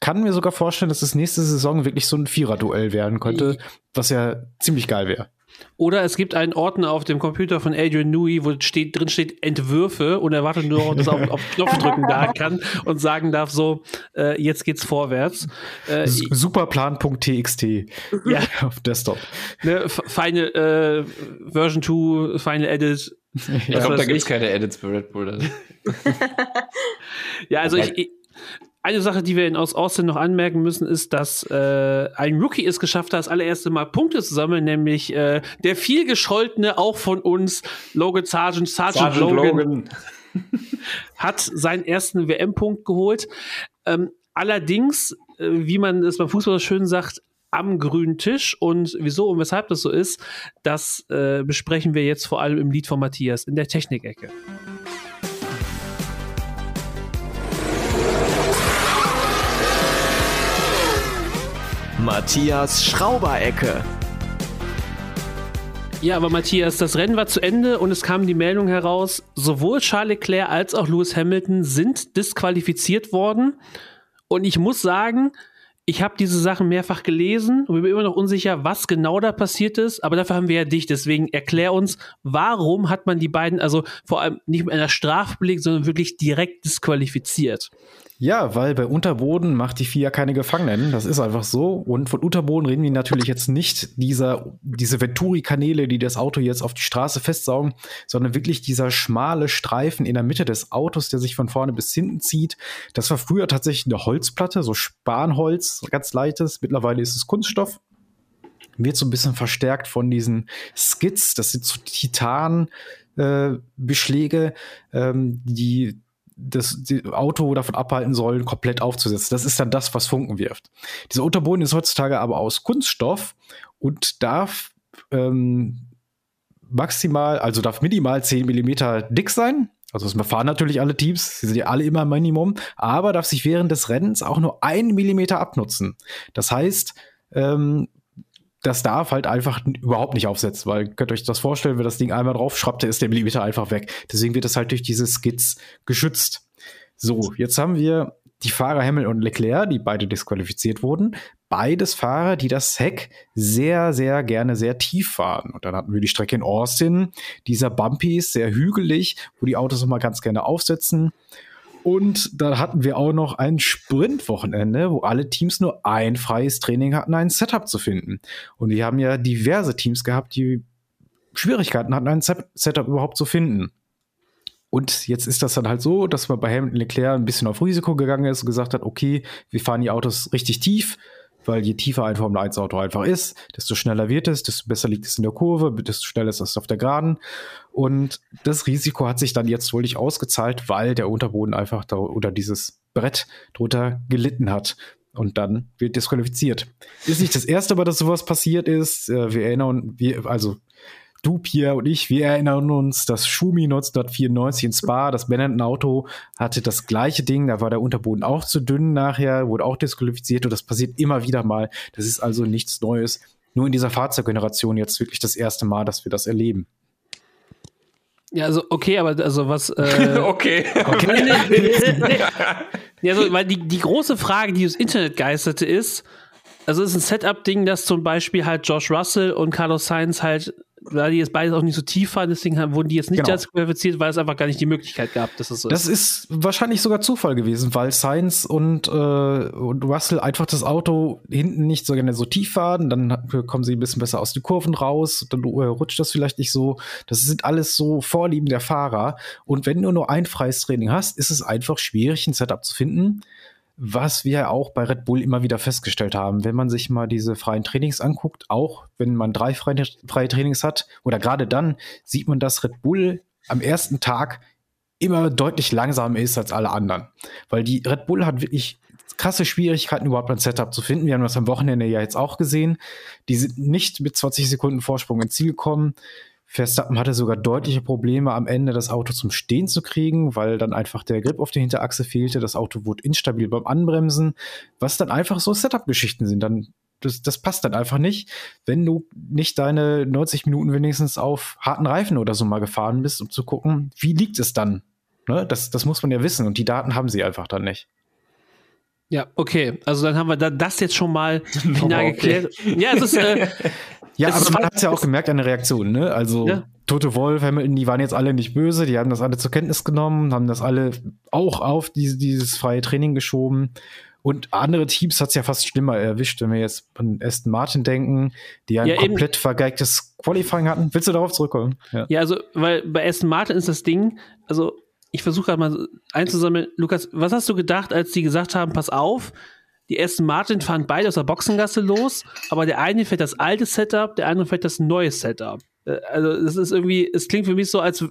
kann mir sogar vorstellen, dass das nächste Saison wirklich so ein Vierer-Duell werden könnte, was ja ziemlich geil wäre. Oder es gibt einen Ordner auf dem Computer von Adrian Newey, wo steht, drin steht Entwürfe und er wartet nur, dass er auf, auf Knopf drücken da kann und sagen darf so, äh, jetzt geht's vorwärts. Äh, Superplan.txt ja. auf Desktop. Ne, Final äh, Version 2, Final Edit. Ich glaube, da gibt's keine Edits bei Red Bull. ja, also ich, ich eine Sache, die wir aus Austin noch anmerken müssen, ist, dass äh, ein Rookie es geschafft hat, das allererste Mal Punkte zu sammeln, nämlich äh, der viel gescholtene, auch von uns, Logan Sargent, Sargent, Sargent Logan, Logan. hat seinen ersten WM-Punkt geholt. Ähm, allerdings, äh, wie man es beim Fußball schön sagt, am grünen Tisch und wieso und weshalb das so ist, das äh, besprechen wir jetzt vor allem im Lied von Matthias in der Technikecke. Matthias Schrauberecke. Ja, aber Matthias, das Rennen war zu Ende und es kam die Meldung heraus, sowohl Charles Leclerc als auch Lewis Hamilton sind disqualifiziert worden. Und ich muss sagen, ich habe diese Sachen mehrfach gelesen und bin immer noch unsicher, was genau da passiert ist, aber dafür haben wir ja dich. Deswegen erklär uns, warum hat man die beiden, also vor allem nicht mit einer Strafe belegt, sondern wirklich direkt disqualifiziert? Ja, weil bei Unterboden macht die FIA keine Gefangenen. Das ist einfach so. Und von Unterboden reden wir natürlich jetzt nicht dieser, diese Venturi-Kanäle, die das Auto jetzt auf die Straße festsaugen, sondern wirklich dieser schmale Streifen in der Mitte des Autos, der sich von vorne bis hinten zieht. Das war früher tatsächlich eine Holzplatte, so Spanholz, ganz leichtes. Mittlerweile ist es Kunststoff wird so ein bisschen verstärkt von diesen Skids, das sind so Titan-Beschläge, äh, ähm, die das Auto davon abhalten sollen, komplett aufzusetzen. Das ist dann das, was Funken wirft. Dieser Unterboden ist heutzutage aber aus Kunststoff und darf ähm, maximal, also darf minimal 10 Millimeter dick sein Also es fahren natürlich alle Teams, sie sind ja alle immer Minimum, aber darf sich während des Rennens auch nur ein Millimeter abnutzen. Das heißt, ähm, das darf halt einfach überhaupt nicht aufsetzen, weil könnt euch das vorstellen, wenn das Ding einmal drauf schraubt, ist der Millimeter einfach weg. Deswegen wird das halt durch diese Skits geschützt. So, jetzt haben wir die Fahrer Hamilton und Leclerc, die beide disqualifiziert wurden. Beides Fahrer, die das Heck sehr, sehr gerne sehr tief fahren. Und dann hatten wir die Strecke in Austin. Dieser Bumpy ist sehr hügelig, wo die Autos immer ganz gerne aufsetzen. Und da hatten wir auch noch ein Sprintwochenende, wo alle Teams nur ein freies Training hatten, ein Setup zu finden. Und wir haben ja diverse Teams gehabt, die Schwierigkeiten hatten, ein Setup überhaupt zu finden. Und jetzt ist das dann halt so, dass man bei Hamilton Leclerc ein bisschen auf Risiko gegangen ist und gesagt hat, okay, wir fahren die Autos richtig tief, weil je tiefer ein Formel 1 Auto einfach ist, desto schneller wird es, desto besser liegt es in der Kurve, desto schneller ist es auf der Geraden. Und das Risiko hat sich dann jetzt wohl nicht ausgezahlt, weil der Unterboden einfach da oder dieses Brett drunter gelitten hat. Und dann wird disqualifiziert. Ist nicht das erste Mal, dass sowas passiert ist. Äh, wir erinnern, wir, also du, Pierre und ich, wir erinnern uns, dass Schumi 1994 in Spa, das Benetton-Auto, hatte das gleiche Ding. Da war der Unterboden auch zu dünn nachher, wurde auch disqualifiziert und das passiert immer wieder mal. Das ist also nichts Neues. Nur in dieser Fahrzeuggeneration jetzt wirklich das erste Mal, dass wir das erleben. Ja, also okay, aber also was. Äh, okay. okay. nee, nee, nee, ja, also, weil die, die große Frage, die ins Internet geisterte, ist, also es ist ein Setup-Ding, dass zum Beispiel halt Josh Russell und Carlos Sainz halt weil die jetzt beides auch nicht so tief waren, deswegen wurden die jetzt nicht genau. qualifiziert, weil es einfach gar nicht die Möglichkeit gab, dass es so Das ist wahrscheinlich sogar Zufall gewesen, weil Sainz und, äh, und Russell einfach das Auto hinten nicht so gerne so tief fahren, dann kommen sie ein bisschen besser aus den Kurven raus, dann äh, rutscht das vielleicht nicht so. Das sind alles so Vorlieben der Fahrer. Und wenn du nur ein freies Training hast, ist es einfach schwierig, ein Setup zu finden was wir auch bei Red Bull immer wieder festgestellt haben, wenn man sich mal diese freien Trainings anguckt, auch wenn man drei freie, Trainings hat, oder gerade dann, sieht man, dass Red Bull am ersten Tag immer deutlich langsamer ist als alle anderen. Weil die Red Bull hat wirklich krasse Schwierigkeiten, überhaupt ein Setup zu finden. Wir haben das am Wochenende ja jetzt auch gesehen. Die sind nicht mit 20 Sekunden Vorsprung ins Ziel gekommen. Verstappen hatte sogar deutliche Probleme, am Ende das Auto zum Stehen zu kriegen, weil dann einfach der Grip auf der Hinterachse fehlte. Das Auto wurde instabil beim Anbremsen, was dann einfach so Setup-Geschichten sind. Dann, das, das passt dann einfach nicht, wenn du nicht deine 90 Minuten wenigstens auf harten Reifen oder so mal gefahren bist, um zu gucken, wie liegt es dann. Ne? Das, das muss man ja wissen und die Daten haben sie einfach dann nicht. Ja, okay. Also dann haben wir da das jetzt schon mal final okay. geklärt. Ja, es ist, äh, ja, aber man hat es ja auch gemerkt an der Reaktion, ne? Also ja. Tote Wolf, Hamilton, die waren jetzt alle nicht böse, die haben das alle zur Kenntnis genommen, haben das alle auch auf diese, dieses freie Training geschoben. Und andere Teams hat es ja fast schlimmer erwischt, wenn wir jetzt an Aston Martin denken, die ein ja, komplett eben. vergeigtes Qualifying hatten. Willst du darauf zurückkommen? Ja. ja, also, weil bei Aston Martin ist das Ding, also ich versuche gerade mal einzusammeln. Lukas, was hast du gedacht, als die gesagt haben, pass auf, die Aston Martin fahren beide aus der Boxengasse los, aber der eine fährt das alte Setup, der andere fährt das neue Setup. Äh, also, das ist irgendwie, es klingt für mich so, als.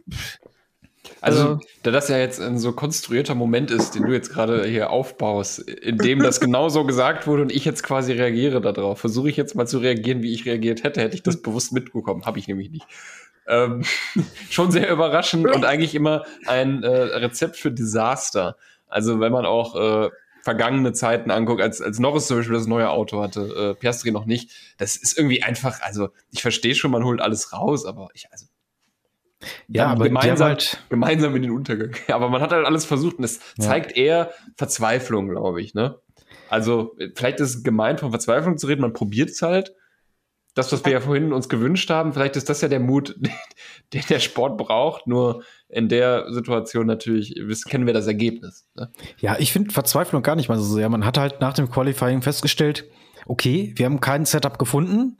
Also, also, da das ja jetzt ein so konstruierter Moment ist, den du jetzt gerade hier aufbaust, in dem das genau so gesagt wurde und ich jetzt quasi reagiere darauf, versuche ich jetzt mal zu reagieren, wie ich reagiert hätte, hätte ich das bewusst mitbekommen. Habe ich nämlich nicht. Ähm, schon sehr überraschend und eigentlich immer ein äh, Rezept für Desaster. Also wenn man auch äh, vergangene Zeiten anguckt, als, als Norris zum Beispiel das neue Auto hatte, äh, Piastri noch nicht, das ist irgendwie einfach, also ich verstehe schon, man holt alles raus, aber ich, also ja, aber gemeinsam, halt gemeinsam in den Untergang. aber man hat halt alles versucht und es ja. zeigt eher Verzweiflung, glaube ich, ne? Also, vielleicht ist es gemeint, von Verzweiflung zu reden, man probiert es halt. Das, was wir ja vorhin uns gewünscht haben, vielleicht ist das ja der Mut, den der Sport braucht, nur in der Situation natürlich wissen, kennen wir das Ergebnis. Ne? Ja, ich finde Verzweiflung gar nicht mal so sehr. Man hat halt nach dem Qualifying festgestellt, okay, wir haben kein Setup gefunden.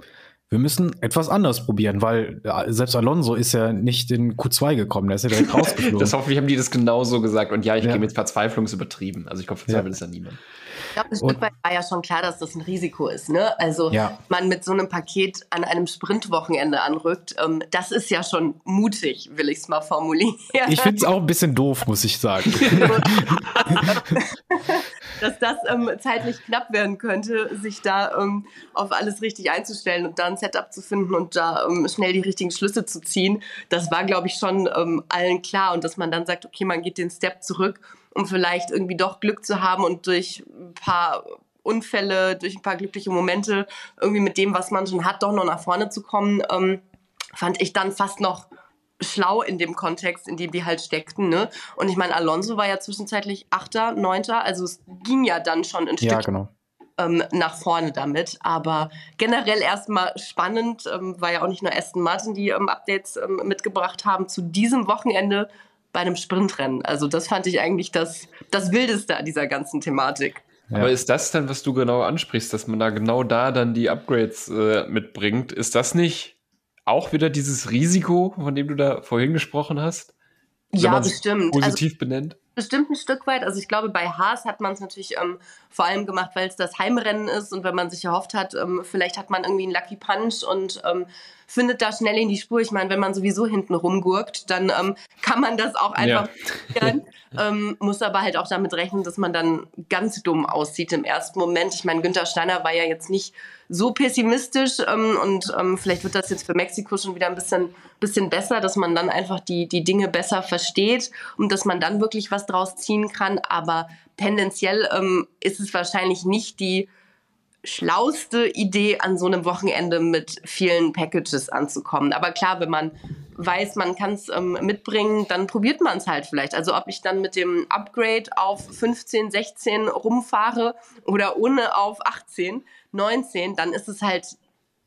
Wir müssen etwas anderes probieren, weil selbst Alonso ist ja nicht in Q2 gekommen, der ist ja direkt rausgeflogen. das hoffentlich haben die das genauso gesagt. Und ja, ich ja. gehe mit Verzweiflung ist übertrieben. Also ich glaube, verzweifelt ja. ist ja niemand. Ich glaube, ein Stück weit war ja schon klar, dass das ein Risiko ist. Ne? Also ja. man mit so einem Paket an einem Sprintwochenende anrückt, ähm, das ist ja schon mutig, will ich es mal formulieren. Ich finde es auch ein bisschen doof, muss ich sagen. dass das ähm, zeitlich knapp werden könnte, sich da ähm, auf alles richtig einzustellen und da ein Setup zu finden und da ähm, schnell die richtigen Schlüsse zu ziehen. Das war, glaube ich, schon ähm, allen klar und dass man dann sagt, okay, man geht den Step zurück, um vielleicht irgendwie doch Glück zu haben und durch ein paar Unfälle, durch ein paar glückliche Momente irgendwie mit dem, was man schon hat, doch noch nach vorne zu kommen, ähm, fand ich dann fast noch schlau in dem Kontext, in dem die halt steckten. Ne? Und ich meine, Alonso war ja zwischenzeitlich Achter, Neunter, also es ging ja dann schon ein Ja, Stück genau. ähm, nach vorne damit. Aber generell erstmal spannend, ähm, war ja auch nicht nur Aston Martin, die ähm, Updates ähm, mitgebracht haben zu diesem Wochenende bei einem Sprintrennen. Also das fand ich eigentlich das, das Wildeste an dieser ganzen Thematik. Ja. Aber ist das dann, was du genau ansprichst, dass man da genau da dann die Upgrades äh, mitbringt? Ist das nicht auch wieder dieses Risiko, von dem du da vorhin gesprochen hast? Wenn Ja, bestimmt. Also Positiv benennt? Bestimmt ein Stück weit. Also ich glaube, bei Haas hat man es natürlich ähm, vor allem gemacht, weil es das Heimrennen ist und wenn man sich erhofft hat, ähm, vielleicht hat man irgendwie einen Lucky Punch und ähm, findet da schnell in die Spur. Ich meine, wenn man sowieso hinten rumgurkt, dann ähm, kann man das auch einfach probieren. ähm, muss aber halt auch damit rechnen, dass man dann ganz dumm aussieht im ersten Moment. Ich meine, Günther Steiner war ja jetzt nicht so pessimistisch ähm, und vielleicht wird das jetzt für Mexiko schon wieder ein bisschen, bisschen besser, dass man dann einfach die, die Dinge besser versteht und dass man dann wirklich was draus ziehen kann. Aber tendenziell ähm, ist es wahrscheinlich nicht die schlauste Idee, an so einem Wochenende mit vielen Packages anzukommen. Aber klar, wenn man weiß, man kann es ähm, mitbringen, dann probiert man es halt vielleicht. Also ob ich dann mit dem Upgrade auf 15, 16 rumfahre oder ohne auf 18, 19, dann ist es halt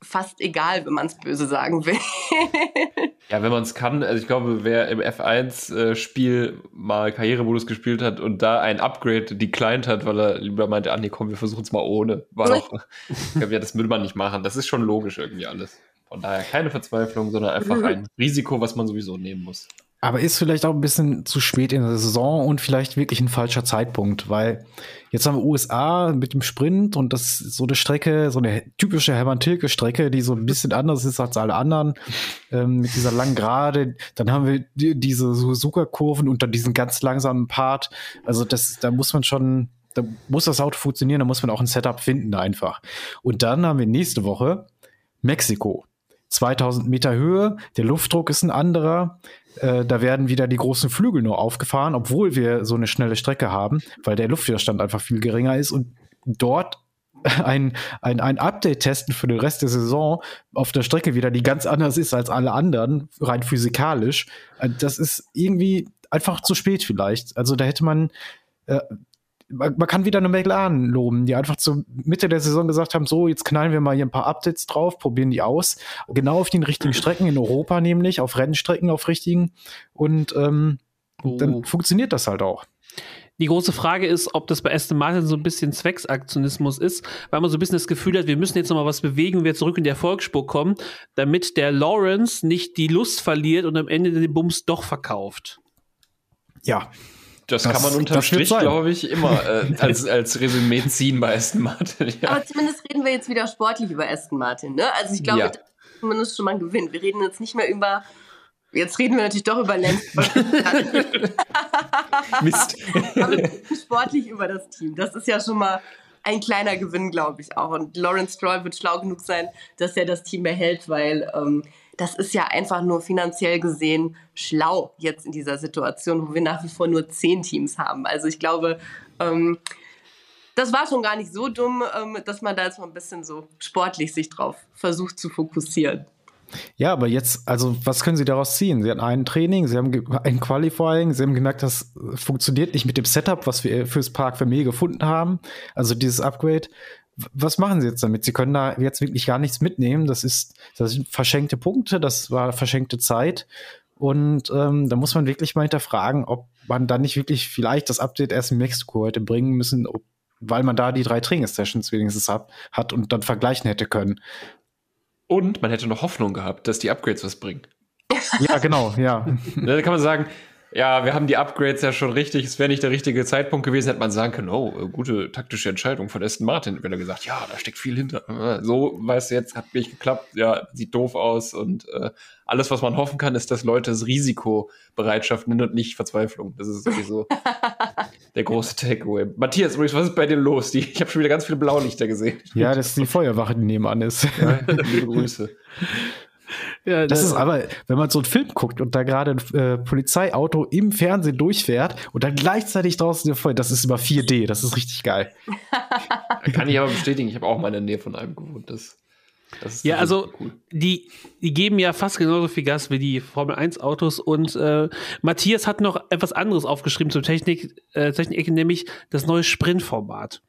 fast egal, wenn man es böse sagen will. Ja, wenn man es kann, also ich glaube, wer im F1-Spiel mal Karrieremodus gespielt hat und da ein Upgrade declined hat, weil er lieber meinte, ah nee, komm, wir versuchen es mal ohne, war doch, ich glaube, ja, das würde man nicht machen. Das ist schon logisch irgendwie alles. Von daher keine Verzweiflung, sondern einfach ein Risiko, was man sowieso nehmen muss. Aber ist vielleicht auch ein bisschen zu spät in der Saison und vielleicht wirklich ein falscher Zeitpunkt, weil jetzt haben wir USA mit dem Sprint und das ist so eine Strecke, so eine typische Hermann-Tilke-Strecke, die so ein bisschen anders ist als alle anderen, ähm, mit dieser langen Gerade. Dann haben wir die, diese Suzuka-Kurven und dann diesen ganz langsamen Part. Also das, da muss man schon, da muss das Auto funktionieren, da muss man auch ein Setup finden einfach. Und dann haben wir nächste Woche Mexiko. 2000 Meter Höhe, der Luftdruck ist ein anderer. Äh, da werden wieder die großen Flügel nur aufgefahren, obwohl wir so eine schnelle Strecke haben, weil der Luftwiderstand einfach viel geringer ist und dort ein, ein, ein Update testen für den Rest der Saison auf der Strecke wieder, die ganz anders ist als alle anderen, rein physikalisch. Äh, Das ist irgendwie einfach zu spät vielleicht. Also da hätte man äh, man, man kann wieder eine McLaren loben, die einfach zur Mitte der Saison gesagt haben, so, jetzt knallen wir mal hier ein paar Updates drauf, probieren die aus. Genau auf den richtigen Strecken in Europa nämlich, auf Rennstrecken, auf richtigen. Und ähm, Oh. dann funktioniert das halt auch. Die große Frage ist, ob das bei Aston Martin so ein bisschen Zwecksaktionismus ist, weil man so ein bisschen das Gefühl hat, wir müssen jetzt noch mal was bewegen, wir zurück in die Erfolgsspur kommen, damit der Lawrence nicht die Lust verliert und am Ende den Bums doch verkauft. Ja, Das, Das- kann man unterm wird Strich, glaube ich, immer äh, als, als Resümee ziehen bei Aston Martin. Ja. Aber zumindest reden wir jetzt wieder sportlich über Aston Martin. Ne? Also ich glaube, Ja. das ist zumindest schon mal ein Gewinn. Wir reden jetzt nicht mehr über. Jetzt reden wir natürlich doch über Lenz. Mist. aber wir reden sportlich über das Team. Das ist ja schon mal ein kleiner Gewinn, glaube ich auch. Und Lawrence Stroll wird schlau genug sein, dass er das Team behält, weil ähm, das ist ja einfach nur finanziell gesehen schlau jetzt in dieser Situation, wo wir nach wie vor nur zehn Teams haben. Also ich glaube, ähm, das war schon gar nicht so dumm, ähm, dass man da jetzt mal ein bisschen so sportlich sich drauf versucht zu fokussieren. Ja, aber jetzt, also was können Sie daraus ziehen? Sie hatten ein Training, Sie haben ein Qualifying, Sie haben gemerkt, das äh, funktioniert nicht mit dem Setup, was wir fürs Park für mich gefunden haben. Also dieses Upgrade. Was machen Sie jetzt damit? Sie können da jetzt wirklich gar nichts mitnehmen. Das ist, das sind verschenkte Punkte, das war verschenkte Zeit. Und ähm, da muss man wirklich mal hinterfragen, ob man dann nicht wirklich vielleicht das Update erst in Mexiko hätte bringen müssen, ob, weil man da die drei Trainingssessions wenigstens hat, hat und dann vergleichen hätte können. Und man hätte noch Hoffnung gehabt, dass die Upgrades was bringen. Ja, genau, ja. Da kann man sagen, ja, wir haben die Upgrades ja schon richtig, es wäre nicht der richtige Zeitpunkt gewesen, hätte man sagen können, oh, äh, gute taktische Entscheidung von Aston Martin, wenn er gesagt, ja, da steckt viel hinter. Äh, So, weißt du, jetzt hat nicht geklappt, ja, sieht doof aus und äh, alles, was man hoffen kann, ist, dass Leute das Risiko Bereitschaft nennen und nicht Verzweiflung. Das ist sowieso der große Takeaway. Matthias, übrigens, was ist bei dir los? Die, ich habe schon wieder ganz viele Blaulichter gesehen. Ja, das ist die Feuerwache, die nebenan ist. Ja, liebe Grüße. Ja, das, das, ist aber, wenn man so einen Film guckt und da gerade ein äh, Polizeiauto im Fernsehen durchfährt und dann gleichzeitig draußen der Feuer, das ist über 4D, das ist richtig geil. Kann ich aber bestätigen, ich habe auch mal in der Nähe von einem gewohnt. Das, das ja, also cool. die, die geben ja fast genauso viel Gas wie die Formel 1 Autos und äh, Matthias hat noch etwas anderes aufgeschrieben zur Technik, äh, Technik, nämlich das neue Sprintformat.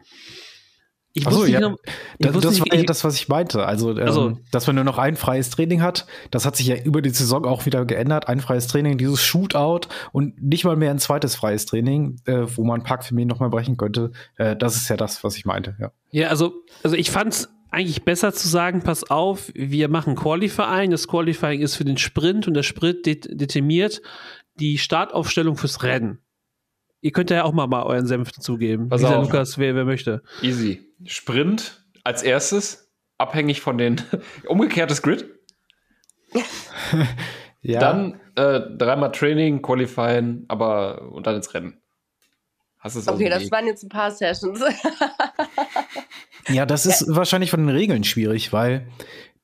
Ich Achso, ja. Genau, das, das war ja das, was ich meinte. Also, ähm, also, dass man nur noch ein freies Training hat, das hat sich ja über die Saison auch wieder geändert. Ein freies Training, dieses Shootout und nicht mal mehr ein zweites freies Training, äh, wo man Park für mich noch mal brechen könnte. Äh, das ist ja das, was ich meinte. Ja, ja also, also ich fand's eigentlich besser zu sagen, pass auf, wir machen Qualifying. Das Qualifying ist für den Sprint und der Sprint det determiniert die Startaufstellung fürs Rennen. Ihr könnt ja auch mal, mal euren Senf dazugeben. Pass auf. Lukas, wer, wer möchte. Easy. Sprint als erstes, abhängig von den umgekehrtes Grid. ja. Dann äh, dreimal Training, Qualifying, aber und dann ins Rennen. Hast es okay, das waren jetzt ein paar Sessions. ja, das ist ja. wahrscheinlich von den Regeln schwierig, weil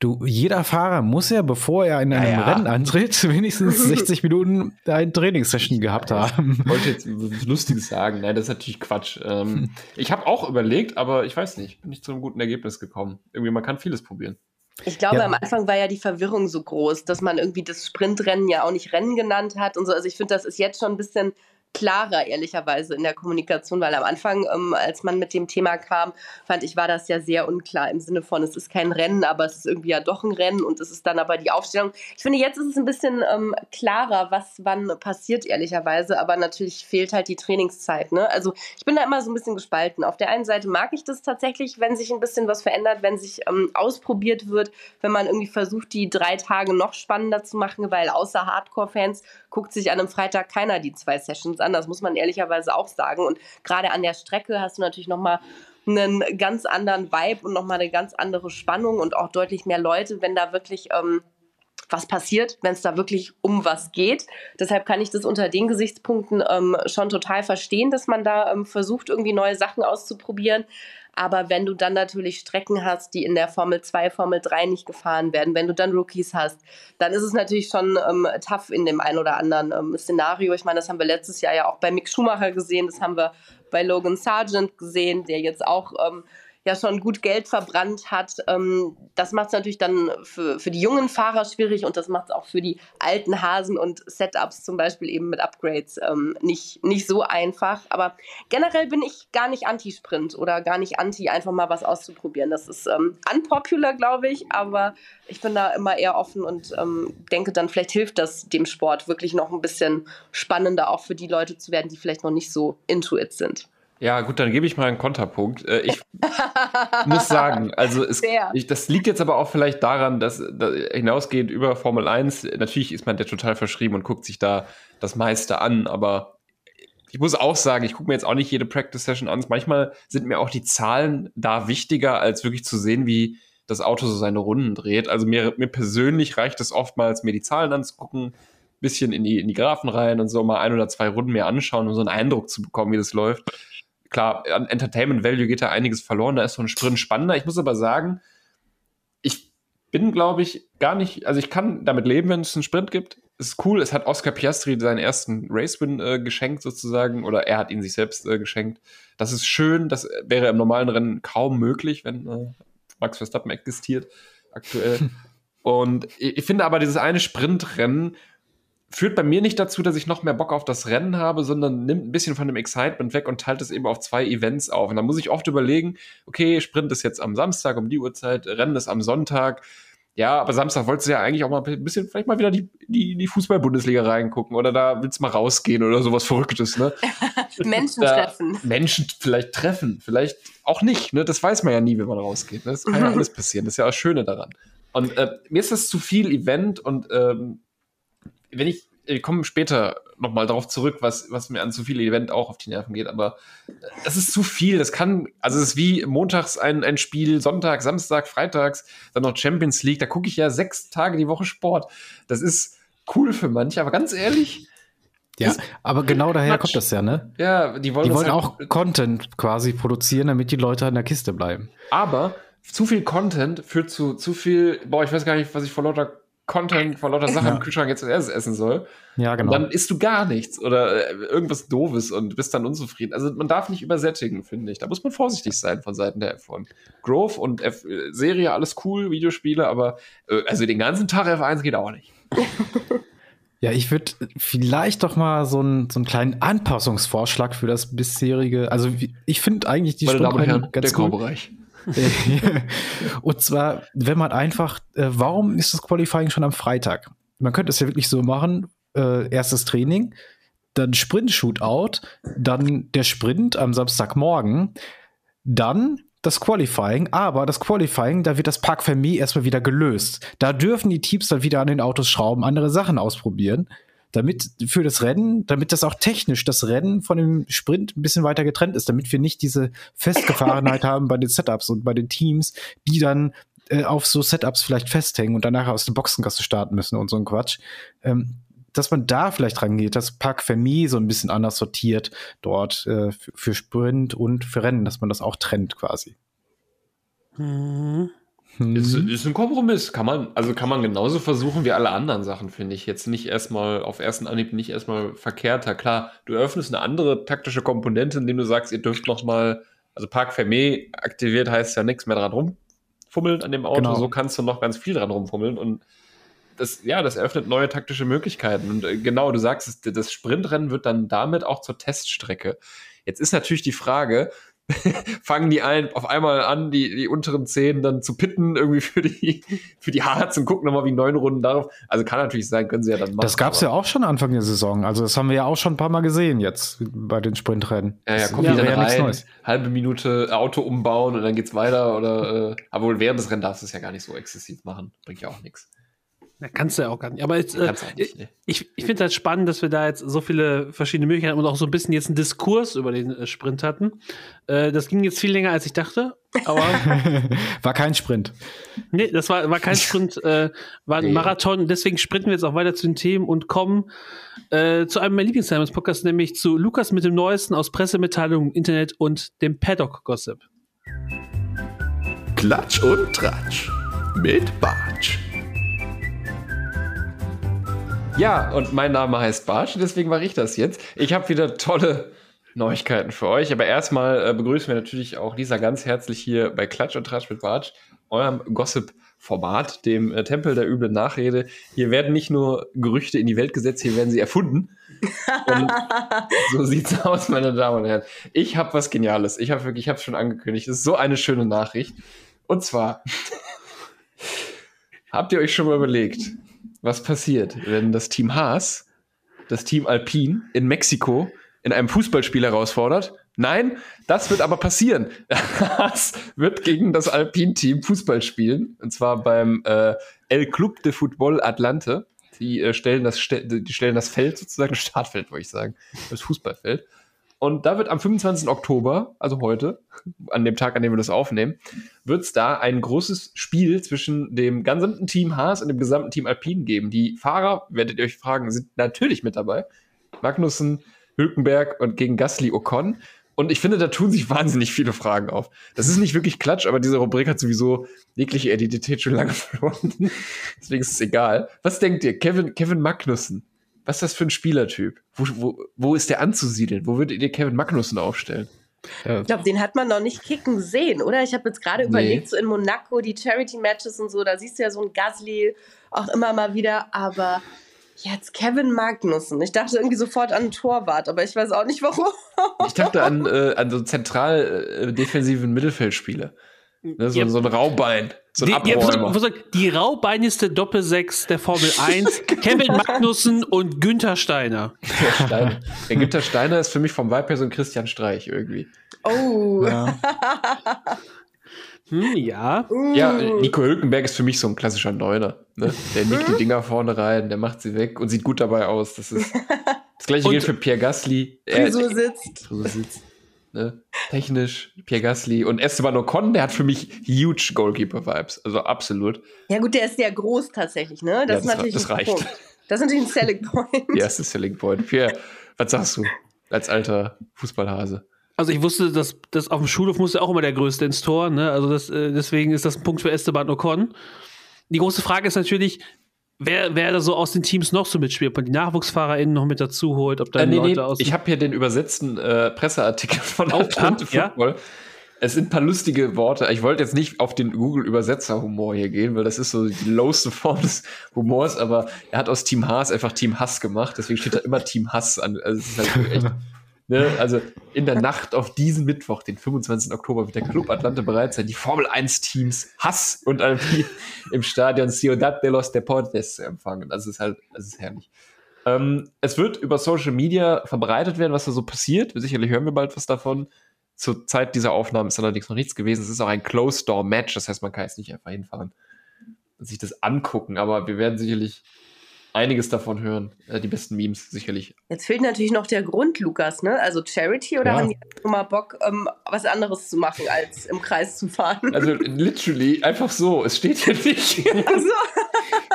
du, jeder Fahrer muss ja, bevor er in einem ja, ja. Rennen antritt, wenigstens 60 Minuten eine Trainingssession gehabt haben. Ich wollte jetzt was Lustiges sagen. Nein, das ist natürlich Quatsch. Ähm, ich habe auch überlegt, aber ich weiß nicht, bin nicht zu einem guten Ergebnis gekommen. Irgendwie, man kann vieles probieren. Ich glaube, ja. am Anfang war ja die Verwirrung so groß, dass man irgendwie das Sprintrennen ja auch nicht Rennen genannt hat und so. Also ich finde, das ist jetzt schon ein bisschen klarer, ehrlicherweise, in der Kommunikation, weil am Anfang, ähm, als man mit dem Thema kam, fand ich, war das ja sehr unklar im Sinne von, es ist kein Rennen, aber es ist irgendwie ja doch ein Rennen und es ist dann aber die Aufstellung. Ich finde, jetzt ist es ein bisschen ähm, klarer, was wann passiert, ehrlicherweise, aber natürlich fehlt halt die Trainingszeit. Ne? Also ich bin da immer so ein bisschen gespalten. Auf der einen Seite mag ich das tatsächlich, wenn sich ein bisschen was verändert, wenn sich ähm, ausprobiert wird, wenn man irgendwie versucht, die drei Tage noch spannender zu machen, weil außer Hardcore-Fans guckt sich an einem Freitag keiner die zwei Sessions an. Das muss man ehrlicherweise auch sagen. Und gerade an der Strecke hast du natürlich nochmal einen ganz anderen Vibe und nochmal eine ganz andere Spannung und auch deutlich mehr Leute, wenn da wirklich ähm, was passiert, wenn es da wirklich um was geht. Deshalb kann ich das unter den Gesichtspunkten ähm, schon total verstehen, dass man da ähm, versucht, irgendwie neue Sachen auszuprobieren. Aber wenn du dann natürlich Strecken hast, die in der Formel 2, Formel 3 nicht gefahren werden, wenn du dann Rookies hast, dann ist es natürlich schon ähm, tough in dem einen oder anderen ähm, Szenario. Ich meine, das haben wir letztes Jahr ja auch bei Mick Schumacher gesehen, das haben wir bei Logan Sargent gesehen, der jetzt auch ähm, ja schon gut Geld verbrannt hat. Ähm, das macht es natürlich dann für, für die jungen Fahrer schwierig und das macht es auch für die alten Hasen und Setups zum Beispiel eben mit Upgrades ähm, nicht, nicht so einfach. Aber generell bin ich gar nicht anti-Sprint oder gar nicht anti, einfach mal was auszuprobieren. Das ist ähm, unpopular, glaube ich, aber ich bin da immer eher offen und ähm, denke dann, vielleicht hilft das dem Sport wirklich noch ein bisschen spannender auch für die Leute zu werden, die vielleicht noch nicht so into it sind. Ja, gut, dann gebe ich mal einen Konterpunkt. Äh, ich muss sagen, also es, ich, das liegt jetzt aber auch vielleicht daran, dass, dass hinausgehend über Formel 1, natürlich ist man der total verschrieben und guckt sich da das meiste an, aber ich muss auch sagen, ich gucke mir jetzt auch nicht jede Practice Session an. Manchmal sind mir auch die Zahlen da wichtiger, als wirklich zu sehen, wie das Auto so seine Runden dreht. Also mir, mir persönlich reicht es oftmals, mir die Zahlen anzugucken, bisschen in die, in die Graphen rein und so mal ein oder zwei Runden mehr anschauen, um so einen Eindruck zu bekommen, wie das läuft klar, an Entertainment Value geht da einiges verloren, da ist so ein Sprint spannender. Ich muss aber sagen, ich bin, glaube ich, gar nicht, also ich kann damit leben, wenn es einen Sprint gibt. Es ist cool, es hat Oscar Piastri seinen ersten Race-Win äh, geschenkt sozusagen, oder er hat ihn sich selbst äh, geschenkt. Das ist schön, das wäre im normalen Rennen kaum möglich, wenn äh, Max Verstappen existiert aktuell. Und ich, ich finde aber dieses eine Sprintrennen, führt bei mir nicht dazu, dass ich noch mehr Bock auf das Rennen habe, sondern nimmt ein bisschen von dem Excitement weg und teilt es eben auf zwei Events auf. Und da muss ich oft überlegen, okay, Sprint ist jetzt am Samstag um die Uhrzeit, Rennen ist am Sonntag. Ja, aber Samstag wolltest du ja eigentlich auch mal ein bisschen, vielleicht mal wieder die, die, die Fußball-Bundesliga reingucken oder da willst du mal rausgehen oder sowas Verrücktes, ne? Menschen treffen. Menschen vielleicht treffen, vielleicht auch nicht, ne? Das weiß man ja nie, wenn man rausgeht. Ne? Das kann ja alles passieren. Das ist ja das Schöne daran. Und äh, mir ist das zu viel Event und ähm, wenn ich, ich komme später nochmal darauf zurück, was, was mir an zu viel Event auch auf die Nerven geht, aber das ist zu viel. Das kann, also es ist wie montags ein, ein Spiel, Sonntag, Samstag, Freitags, dann noch Champions League, da gucke ich ja sechs Tage die Woche Sport. Das ist cool für manche, aber ganz ehrlich, Ja, aber genau daher kommt das ja, ne? Ja, die wollen, Die wollen halt- auch Content quasi produzieren, damit die Leute an der Kiste bleiben. Aber zu viel Content führt zu zu viel, boah, ich weiß gar nicht, was ich vor lauter Content, vor lauter Sachen im Kühlschrank jetzt erstes essen soll. Ja, Und genau. dann isst du gar nichts oder äh, irgendwas Doofes und bist dann unzufrieden. Also man darf nicht übersättigen, finde ich. Da muss man vorsichtig sein von Seiten der F1. Growth und F äh, Serie, alles cool, Videospiele, aber äh, also den ganzen Tag F1 geht auch nicht. Ja, ich würde vielleicht doch mal so einen, so einen kleinen Anpassungsvorschlag für das bisherige. Also ich finde eigentlich die Sprintrennen ganz cool. Graubereich. Und zwar, wenn man einfach, äh, warum ist das Qualifying schon am Freitag? Man könnte es ja wirklich so machen: äh, erstes Training, dann Sprint-Shootout, dann der Sprint am Samstagmorgen, dann das Qualifying, aber das Qualifying, da wird das Park Fermé erstmal wieder gelöst. Da dürfen die Teams dann wieder an den Autos schrauben, andere Sachen ausprobieren, damit für das Rennen, damit das auch technisch das Rennen von dem Sprint ein bisschen weiter getrennt ist, damit wir nicht diese Festgefahrenheit haben bei den Setups und bei den Teams, die dann äh, auf so Setups vielleicht festhängen und danach aus der Boxengasse starten müssen und so ein Quatsch. Ähm, dass man da vielleicht rangeht, dass Park Fermé so ein bisschen anders sortiert dort äh, für, für Sprint und für Rennen, dass man das auch trennt quasi. Mhm. Ist, Hm. ist ein Kompromiss. Kann man, also kann man genauso versuchen wie alle anderen Sachen, finde ich. Jetzt nicht erstmal auf ersten Anhieb nicht erstmal verkehrter. Klar, du öffnest eine andere taktische Komponente, indem du sagst, ihr dürft noch mal, also Park Fermé aktiviert heißt ja nichts mehr dran rumfummeln an dem Auto. Genau. So kannst du noch ganz viel dran rumfummeln und das, ja, das eröffnet neue taktische Möglichkeiten. Und äh, genau, du sagst, das Sprintrennen wird dann damit auch zur Teststrecke. Jetzt ist natürlich die Frage, fangen die ein, auf einmal an, die, die unteren zehn dann zu pitten, irgendwie für die, für die Harz und gucken nochmal wie neun Runden darauf. Also kann natürlich sein, können sie ja dann machen. Das gab's ja auch schon Anfang der Saison. Also das haben wir ja auch schon ein paar Mal gesehen jetzt bei den Sprintrennen. Ja, ja, die wäre dann ja rein, Neues. halbe Minute Auto umbauen und dann geht's weiter oder, äh, aber wohl während des Rennens darfst du es ja gar nicht so exzessiv machen. Bringt ja auch nichts. Ja, kannst du ja auch gar nicht. Aber jetzt, äh, nicht, nee. ich, ich finde es halt spannend, dass wir da jetzt so viele verschiedene Möglichkeiten und auch so ein bisschen jetzt einen Diskurs über den äh, Sprint hatten. Äh, das ging jetzt viel länger, als ich dachte. Aber War kein Sprint. nee, das war, war kein Sprint, äh, war ein Nee. Marathon. Deswegen sprinten wir jetzt auch weiter zu den Themen und kommen äh, zu einem meiner Lieblingsteile des Podcasts, nämlich zu Lukas mit dem Neuesten aus Pressemitteilungen, Internet und dem Paddock-Gossip. Klatsch und Tratsch. Mit Bartsch. Ja, und mein Name heißt Barsch, deswegen mache ich das jetzt. Ich habe wieder tolle Neuigkeiten für euch, aber erstmal äh, begrüßen wir natürlich auch Lisa ganz herzlich hier bei Klatsch und Tratsch mit Barsch, eurem Gossip-Format, dem äh, Tempel der üblen Nachrede. Hier werden nicht nur Gerüchte in die Welt gesetzt, hier werden sie erfunden. Und so sieht's aus, meine Damen und Herren. Ich habe was Geniales. Ich habe wirklich, ich habe schon angekündigt. Es ist so eine schöne Nachricht. Und zwar habt ihr euch schon mal überlegt, was passiert, wenn das Team Haas das Team Alpine in Mexiko in einem Fußballspiel herausfordert? Nein, das wird aber passieren. Haas wird gegen das Alpine-Team Fußball spielen. Und zwar beim äh, El Club de Football Atlante. Die, äh, stellen das, die stellen das Feld sozusagen, Startfeld, wollte ich sagen, das Fußballfeld. Und da wird am 25. Oktober, also heute, an dem Tag, an dem wir das aufnehmen, wird es da ein großes Spiel zwischen dem gesamten Team Haas und dem gesamten Team Alpine geben. Die Fahrer, werdet ihr euch fragen, sind natürlich mit dabei. Magnussen, Hülkenberg und gegen Gasly Ocon. Und ich finde, da tun sich wahnsinnig viele Fragen auf. Das ist nicht wirklich Klatsch, aber diese Rubrik hat sowieso jegliche Identität schon lange verloren. Deswegen ist es egal. Was denkt ihr? Kevin, Kevin Magnussen. Was ist das für ein Spielertyp? Wo, wo, wo ist der anzusiedeln? Wo würdet ihr Kevin Magnussen aufstellen? Ich glaube, den hat man noch nicht kicken sehen, oder? Ich habe jetzt gerade Nee. überlegt, so in Monaco, die Charity-Matches und so, da siehst du ja so ein Gasly auch immer mal wieder, aber jetzt Kevin Magnussen. Ich dachte irgendwie sofort an einen Torwart, aber ich weiß auch nicht warum. Ich dachte an, äh, an so zentral äh, defensiven Mittelfeldspieler. Ne, so, Ja. so ein Raubein, so ein Die, die, Abräumer. die, die raubeinigste Doppelsechs der Formel 1, Kevin Magnussen und Günther Steiner. Der Steiner. Günther Steiner ist für mich vom Vibe her so ein Christian Streich irgendwie. Oh. Ja. Hm, ja. Uh. Ja, Nico Hülkenberg ist für mich so ein klassischer Neuner. Ne? Der nickt die Dinger vorne rein, der macht sie weg und sieht gut dabei aus. Das ist das gleiche Und- gilt für Pierre Gasly. Er- so sitzt. so sitzt. Ne? Technisch, Pierre Gasly und Esteban Ocon, der hat für mich huge Goalkeeper-Vibes. Also absolut. Ja gut, der ist sehr groß tatsächlich, ne? Das Ja, ist natürlich das ein reicht. Punkt. Das ist natürlich ein Selling Point. Die erste Selling Point. Pierre, was sagst du als alter Fußballhase? Also ich wusste, dass das auf dem Schulhof musste auch immer der Größte ins Tor. Ne? Also das, äh, deswegen ist das ein Punkt für Esteban Ocon. Die große Frage ist natürlich, wer, wer da so aus den Teams noch so mitspielt, ob man die NachwuchsfahrerInnen noch mit dazu holt, ob da Äh, nee, Leute nee, aus ich habe hier den übersetzten äh, Presseartikel von Oh, Atlante ja? Football. Es sind ein paar lustige Worte. Ich wollte jetzt nicht auf den Google-Übersetzer-Humor hier gehen, weil das ist so die lowste Form des Humors, aber er hat aus Team Haas einfach Team Hass gemacht, deswegen steht da immer Team Hass an. Also, es ist halt echt, ne? also in der Nacht auf diesen Mittwoch, den 25. Oktober, wird der Club Atlante bereit sein, die Formel 1-Teams Hass und Alpine im Stadion Ciudad de los Deportes zu empfangen. Das ist halt, das ist herrlich. Ähm, es wird über Social Media verbreitet werden, was da so passiert. Sicherlich hören wir bald was davon. Zur Zeit dieser Aufnahmen ist allerdings noch nichts gewesen. Es ist auch ein Closed-Door-Match, das heißt, man kann jetzt nicht einfach hinfahren und sich das angucken, aber wir werden sicherlich einiges davon hören. Äh, die besten Memes sicherlich. Jetzt fehlt natürlich noch der Grund, Lukas, ne? Also Charity oder Ja. haben die nur mal Bock, ähm, was anderes zu machen, als im Kreis zu fahren? Also literally einfach so. Es steht hier nicht. Also,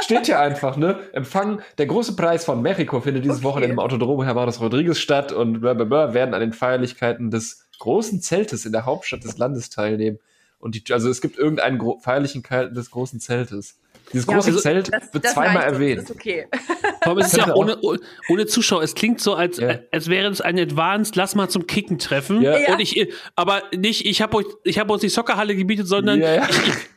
steht hier einfach, ne? Empfang, der große Preis von Mexiko findet dieses Okay. Wochenende im Autodromo Hermanos Rodriguez statt und bla bla bla werden an den Feierlichkeiten des großen Zeltes in der Hauptstadt des Landes teilnehmen. Und die, also es gibt irgendeinen gro Feierlichkeiten des großen Zeltes. Dieses Ja, große also Zelt das, wird das zweimal reicht erwähnt. Das ist okay. Vor allem ist es ja auch ohne, oh, ohne Zuschauer. Es klingt so, als, Ja. als wäre es ein Advanced, lass mal zum Kicken treffen. Ja. Und ich, aber nicht, ich habe euch, ich habe uns die Soccerhalle gemietet, sondern ja.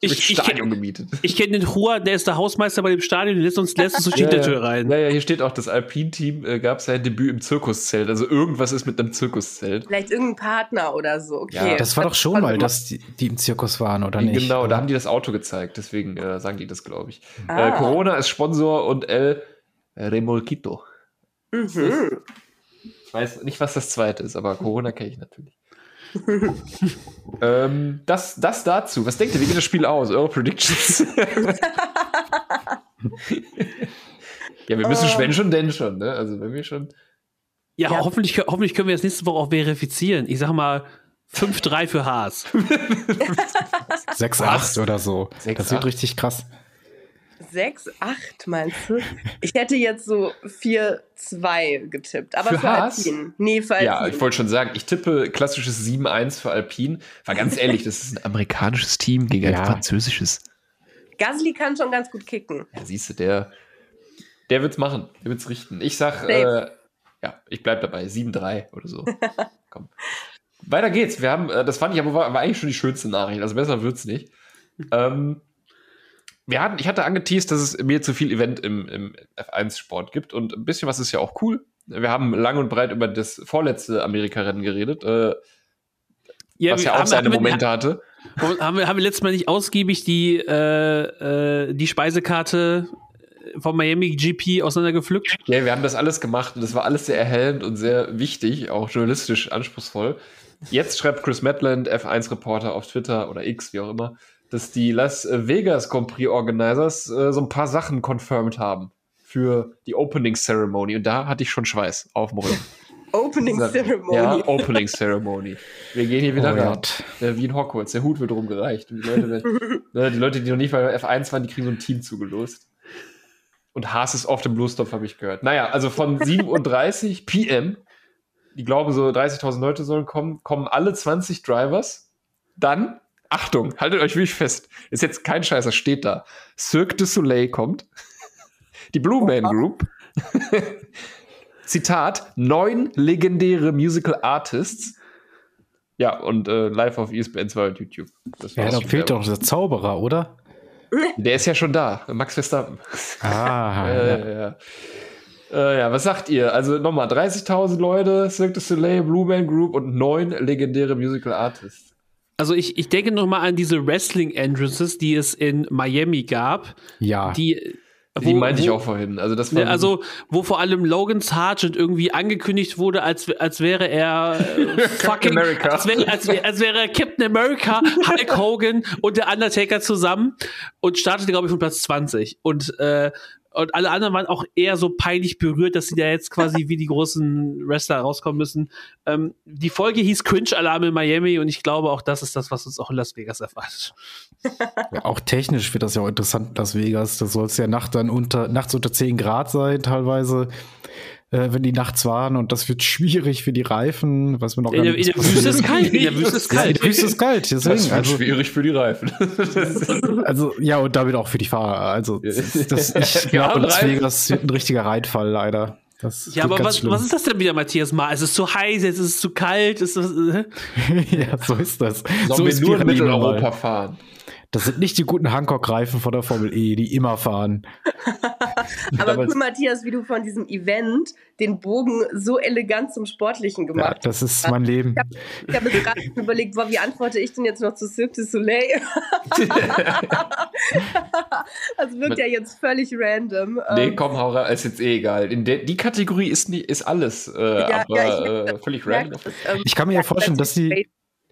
ich, ich, Stadion gemietet. ich kenne den Hua, der ist der Hausmeister bei dem Stadion, der lässt uns, lässt uns durch die Hintertür rein. Ja, ja, hier steht auch, das Alpin-Team äh, gab sein Debüt im Zirkuszelt. Also irgendwas ist mit einem Zirkuszelt. Vielleicht irgendein Partner oder so. Okay. Ja, Das war doch schon mal, dass die, die im Zirkus waren, oder nicht? Genau, da haben die das Auto gezeigt, deswegen äh, sagen die das, glaube ich. Ah. Äh, Corona ist Sponsor und El Remolquito. Mhm. Ich weiß nicht, was das zweite ist, aber Corona kenne ich natürlich. ähm, das, das dazu. Was denkt ihr, wie geht das Spiel aus? Eure Predictions? ja, wir müssen, Ähm. wenn schon, denn schon, ne? Also, wenn wir schon. Ja, Ja. Hoffentlich, hoffentlich können wir das nächste Woche auch verifizieren. Ich sag mal 5-3 für Haas. 6-8 oder so. 6-8. Das wird richtig krass. 6, 8 meinst du? Ich hätte jetzt so 4, 2 getippt. Aber Für für? Alpin. Nee, für Alpin. Ja, ich wollte schon sagen, ich tippe klassisches 7-1 für Alpine. War ganz ehrlich, das ist ein amerikanisches Team gegen ein Ja. französisches. Gasly kann schon ganz gut kicken. Ja, siehst du, der, der wird's machen. Der wird's richten. Ich sag, äh, ja, ich bleib dabei. 7-3 oder so. Komm. Weiter geht's. Wir haben, äh, das fand ich aber war, war eigentlich schon die schönste Nachricht. Also besser wird's nicht. Ähm, wir hatten, ich hatte angeteased, dass es mir zu viel Event im, im F1-Sport gibt und ein bisschen was ist ja auch cool. Wir haben lang und breit über das vorletzte Amerika-Rennen geredet, äh, was ja auch haben- seine haben wir- Momente hatte. Haben wir, haben wir letztes Mal nicht ausgiebig die, äh, äh, die Speisekarte vom Miami GP auseinandergepflückt? Ja, wir haben das alles gemacht und das war alles sehr erhellend und sehr wichtig, auch journalistisch anspruchsvoll. Jetzt schreibt Chris Medland, F1-Reporter auf Twitter oder X, wie auch immer, dass die Las Vegas Grand Prix Organizers äh, so ein paar Sachen confirmed haben für die Opening Ceremony und da hatte ich schon Schweiß auf dem Rücken. Opening Ceremony. Ja, Opening Ceremony. Wir gehen hier wieder Oh, rein. Gott. Äh, wie in Hogwarts. Der Hut wird rumgereicht. Und die Leute, ne, die Leute, die noch nicht bei F1 waren, die kriegen so ein Team zugelost. Und Haas ist auf dem Bluestorf, habe ich gehört. Naja, also von 7.30 PM, die glauben so 30.000 Leute sollen kommen, kommen alle 20 Drivers. Dann, Achtung, haltet euch wirklich fest. Ist jetzt kein Scheiß, das steht da. Cirque du Soleil kommt. Die Blue Man Group. Zitat, neun legendäre Musical Artists. Ja, und äh, live auf ESPN 2 und YouTube. Das Ja, da fehlt doch der Zauberer, oder? Der ist ja schon da, Max Verstappen. Ah, Äh, ja, ja. Äh, ja, was sagt ihr? Also nochmal, 30.000 Leute, Cirque du Soleil, Blue Man Group und neun legendäre Musical Artists. Also ich, ich denke noch mal an diese Wrestling-Entrances, die es in Miami gab. ja. Die, Die wo- meinte ich wo- auch vorhin. Also das war Ne, also, wo vor allem Logan Sargent irgendwie angekündigt wurde, als, als wäre er äh, fucking America. Als, wäre, als, als wäre er Captain America, Hulk Hogan und der Undertaker zusammen und startete, glaube ich, von Platz 20. Und äh, Und alle anderen waren auch eher so peinlich berührt, dass sie da jetzt quasi wie die großen Wrestler rauskommen müssen. Ähm, die Folge hieß Cringe-Alarm in Miami und ich glaube auch, das ist das, was uns auch in Las Vegas erwartet. Ja, auch technisch wird das ja auch interessant in Las Vegas. Da soll es ja nacht dann unter, nachts unter 10 Grad sein, teilweise, äh, wenn die nachts waren. Und das wird schwierig für die Reifen, was man noch In der, in der Wüste ist kalt. In der Wüste ist Ja, in kalt. der Wüste ist kalt, Das deswegen. wird Also, schwierig für die Reifen. also, ja, und damit auch für die Fahrer. Also, das, das, ich glaube, und Las Reifen. Vegas wird ein richtiger Reinfall, leider. Das Ja, aber was, schlimm. was ist das denn wieder, Matthias? Mal, es ist zu heiß, jetzt ist es zu kalt. Ist das, äh? ja, so ist das. Sollen so wir ist nur in. Mitteleuropa fahren? Das sind nicht die guten Hancock-Reifen von der Formel E, die immer fahren. Aber cool, Matthias, wie du von diesem Event den Bogen so elegant zum Sportlichen Ja, gemacht das ist mein Leben. Ich habe jetzt gerade überlegt, boah, wie antworte ich denn jetzt noch zu Cirque du Soleil? das wirkt ja jetzt völlig random. Nee, Ähm, komm, hau ist jetzt eh egal. In der, die Kategorie ist, nie, ist alles, äh, ja, aber ja, ich äh, völlig random. das, ähm, Ich kann mir ja vorstellen, dass die, natürlich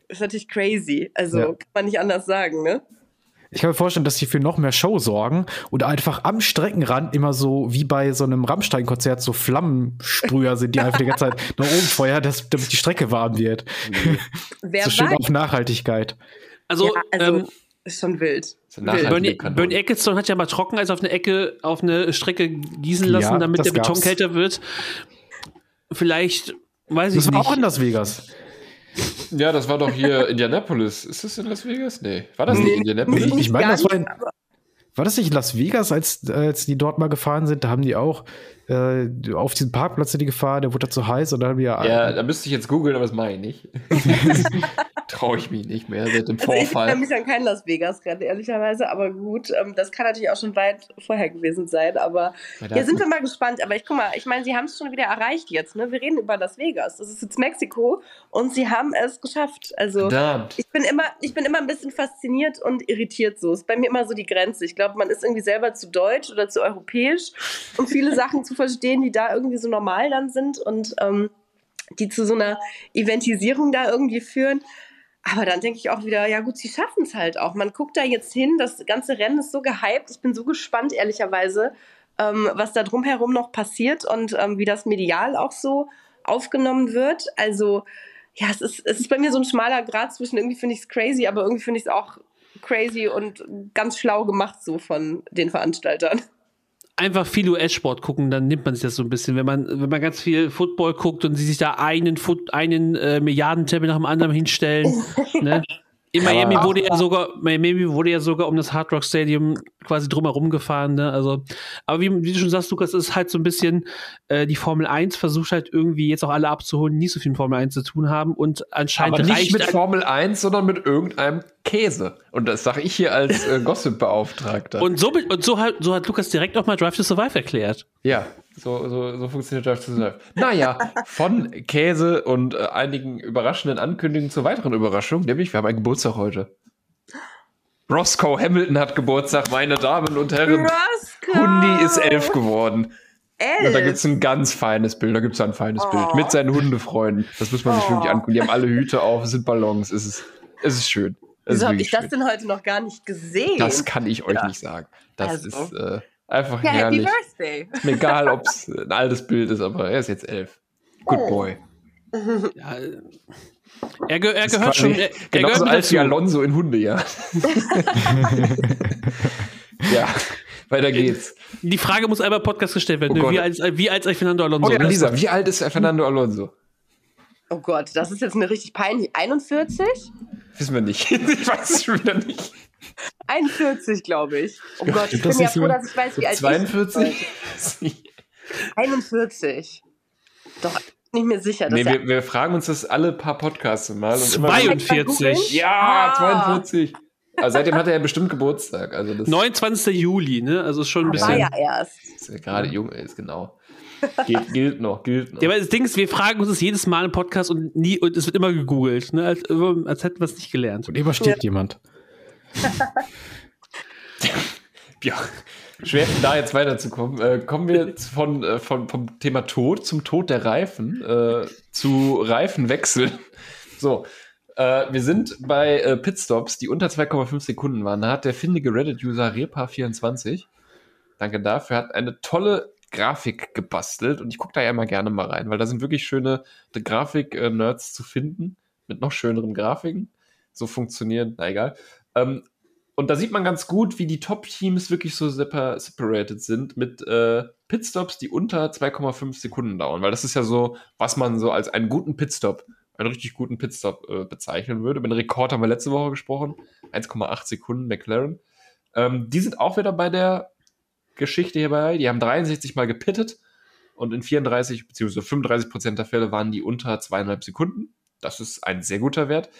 Ist natürlich crazy. Also Ja. kann man nicht anders sagen, ne? Ich kann mir vorstellen, dass die für noch mehr Show sorgen und einfach am Streckenrand immer so wie bei so einem Rammstein-Konzert so Flammensprüher sind, die einfach die ganze Zeit nach oben feuern, dass, damit die Strecke warm wird. Wer so schön weiß? auf Nachhaltigkeit. Also, ja, also ähm, ist schon wild. Bernie. Bernie Ecclestone hat ja mal Trockeneis auf eine Ecke, auf eine Strecke gießen lassen, Ja, damit der Beton gab's. kälter wird. Vielleicht, weiß ich Das war auch in nicht. Las Vegas. Ja, das war doch hier Indianapolis. Ist das in Las Vegas? Nee. War das nicht Nee, Indianapolis? nicht Ich meine, das war nicht, in- War das nicht in Las Vegas, als, als die dort mal gefahren sind? Da haben die auch äh, auf diesem Parkplatz sind die gefahren, der wurde da zu heiß und dann haben die ja, Ja, da müsste ich jetzt googeln, aber das mache ich nicht. Traue ich mich nicht mehr seit dem Also ich Vorfall. erinnere mich an kein Las Vegas-Rennen, ehrlicherweise, aber gut, ähm, das kann natürlich auch schon weit vorher gewesen sein, aber ja, sind wir mal gespannt. Aber ich guck mal, ich meine, sie haben es schon wieder erreicht jetzt, ne? Wir reden über Las Vegas. Das ist jetzt Mexiko und sie haben es geschafft. Also Verdammt. ich bin immer, ich bin immer ein bisschen fasziniert und irritiert so. Ist bei mir immer so die Grenze. Ich glaube, man ist irgendwie selber zu deutsch oder zu europäisch, um viele Sachen zu verstehen, die da irgendwie so normal dann sind und ähm, die zu so einer Eventisierung da irgendwie führen. Aber dann denke ich auch wieder, ja gut, sie schaffen es halt auch. Man guckt da jetzt hin, das ganze Rennen ist so gehypt. Ich bin so gespannt, ehrlicherweise, ähm, was da drumherum noch passiert und ähm, wie das medial auch so aufgenommen wird. Also, ja, es ist, es ist bei mir so ein schmaler Grad zwischen irgendwie finde ich es crazy, aber irgendwie finde ich es auch crazy und ganz schlau gemacht so von den Veranstaltern. Einfach viel US-Sport gucken, dann nimmt man sich das so ein bisschen. Wenn man, wenn man ganz viel Football guckt und sie sich da einen, Foot, einen äh, Milliardentempel nach dem anderen hinstellen. ne? In Miami Aber- wurde ja sogar, Miami wurde ja sogar um das Hard Rock Stadium quasi drumherum gefahren, ne? Also, aber wie, wie du schon sagst, Lukas, ist halt so ein bisschen, äh, die Formel 1 versucht halt irgendwie jetzt auch alle abzuholen, die nicht so viel mit Formel 1 zu tun haben und anscheinend Aber nicht mit Formel 1, sondern mit irgendeinem Käse. Und das sage ich hier als äh, Gossip-Beauftragter. und so, und so hat, so hat Lukas direkt auch mal Drive to Survive erklärt. Ja, so, so, so funktioniert Drive to Survive. Naja, von Käse und äh, einigen überraschenden Ankündigungen zur weiteren Überraschung, nämlich wir haben einen Geburtstag heute. Roscoe Hamilton hat Geburtstag, meine Damen und Herren. Roscoe! Hundi ist elf geworden. Elf. Ja, da gibt es ein ganz feines Bild, da gibt es ein feines Oh. Bild mit seinen Hundefreunden. Das muss man sich Oh. wirklich angucken. Die haben alle Hüte auf, es sind Ballons. Es ist, es ist schön. Wieso habe ich das schön. denn heute noch gar nicht gesehen? Das kann ich euch Ja. nicht sagen. Das Also. ist äh, einfach ja, Happy herrlich. Birthday. Ist mir egal, ob es ein altes Bild ist, aber er ist jetzt elf. Good Oh. boy. Ja, äh, er, ge er gehört schon. Er, er Genauso gehört mit alt wie. Alonso in Hunde, ja. ja, weiter geht's. Die Frage muss einmal im Podcast gestellt werden. Oh ne? Wie, alt, ist- wie alt ist Fernando Alonso? Oh ja, Lisa, wie alt ist Fernando Alonso? Oh Gott, das ist jetzt eine richtig peinlich. 41? Wissen wir nicht. ich weiß es schon wieder nicht. 41, glaube ich. Oh Gott, ich bin ja froh, so? dass ich weiß, wie alt ich 42? bin. 41. Doch, nicht mehr sicher. nee, wir, wir fragen uns das alle paar Podcasts mal. Und immer Kann ich mal 42. googeln? ja, Ah. 42. Also seitdem hat er ja bestimmt Geburtstag. Also das 29. Juli, ne? Also ist schon ein war bisschen. ja erst. ist ja gerade jung, ist genau. Geht, gilt noch, gilt noch. Ja, aber das Ding ist, wir fragen uns das jedes Mal im Podcast und nie und es wird immer gegoogelt, ne? Als, als hätten wir es nicht gelernt. Und immer steht jemand. ja, schwer da jetzt weiterzukommen. Äh, kommen wir von, äh, von, vom Thema Tod zum Tod der Reifen äh, zu Reifenwechsel. So, äh, wir sind bei äh, Pitstops, die unter 2,5 Sekunden waren. Da hat der findige Reddit-User Repa24 danke dafür, hat eine tolle Grafik gebastelt und ich gucke da ja immer gerne mal rein, weil da sind wirklich schöne Grafik-Nerds zu finden mit noch schöneren Grafiken. So funktionieren, na egal. Ähm, und da sieht man ganz gut, wie die Top-Teams wirklich so separ separated sind mit äh, Pitstops, die unter 2,5 Sekunden dauern. Weil das ist ja so, was man so als einen guten Pitstop, einen richtig guten Pitstop äh, bezeichnen würde. Über den Rekord haben wir letzte Woche gesprochen. 1,8 Sekunden McLaren. Ähm, die sind auch wieder bei der Geschichte hierbei. Die haben 63 Mal gepittet und in 34 bzw. 35 Prozent der Fälle waren die unter zweieinhalb Sekunden. Das ist ein sehr guter Wert.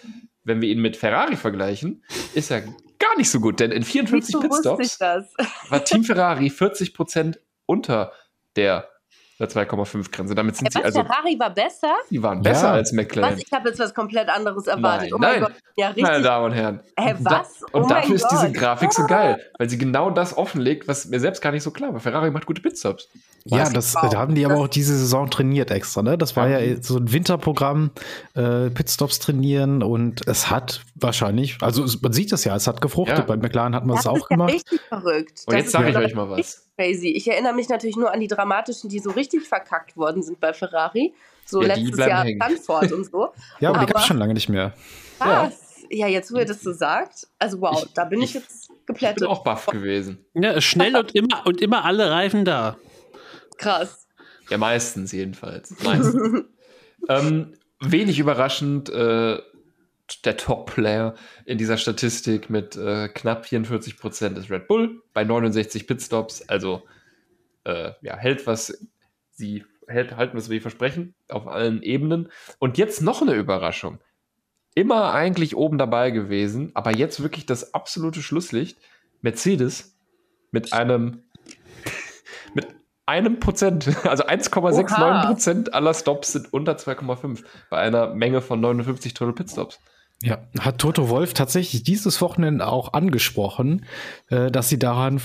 Wenn wir ihn mit Ferrari vergleichen, ist er gar nicht so gut, denn in 54 Wieso Pitstops war Team Ferrari 40 Prozent unter der, der 2,5 Grenze. Damit sind Ey, sie was, also, Ferrari war besser? die waren besser Ja. als Was? McLaren. Ich habe jetzt was komplett anderes erwartet. Nein, oh mein nein. Gott. Ja, richtig. Meine Damen und Herren. Hä, Und da- was? Und Oh dafür ist diese Gott. Grafik so geil, weil sie genau das offenlegt, was mir selbst gar nicht so klar war. Ferrari macht gute Pitstops. Ja, Was? das Wow. da haben die aber Das- auch diese Saison trainiert extra, ne? Das war Ja. ja so ein Winterprogramm, äh, Pitstops trainieren und es hat wahrscheinlich, also es, man sieht das ja, es hat gefruchtet. Ja. Bei McLaren hat man Das es auch ist ja gemacht. richtig verrückt. Und Das jetzt sage ich euch mal was. Crazy. Ich erinnere mich natürlich nur an die dramatischen, die so richtig verkackt worden sind bei Ferrari. So Ja, letztes Jahr. Stanford und so. Ja, aber, die gab aber- es schon lange nicht mehr. Was? Ja, jetzt wo ihr das so sagt. Also wow, da bin ich, ich- jetzt Ich geplättet. bin auch baff gewesen. Ja, schnell und immer und immer alle Reifen da. Krass. Ja, meistens jedenfalls. Meistens. ähm, wenig überraschend, äh, der Top-Player in dieser Statistik mit äh, knapp 44 Prozent ist Red Bull bei 69 Pitstops. Also äh, ja, hält was sie hält, halten, was wir versprechen auf allen Ebenen. Und jetzt noch eine Überraschung. Immer eigentlich oben dabei gewesen, aber jetzt wirklich das absolute Schlusslicht. Mercedes mit einem mit einem Prozent, also 1,69 Oha. Prozent aller Stops sind unter 2,5 bei einer Menge von 59 Total Pitstops. Ja, hat Toto Wolf tatsächlich dieses Wochenende auch angesprochen, äh, dass sie daran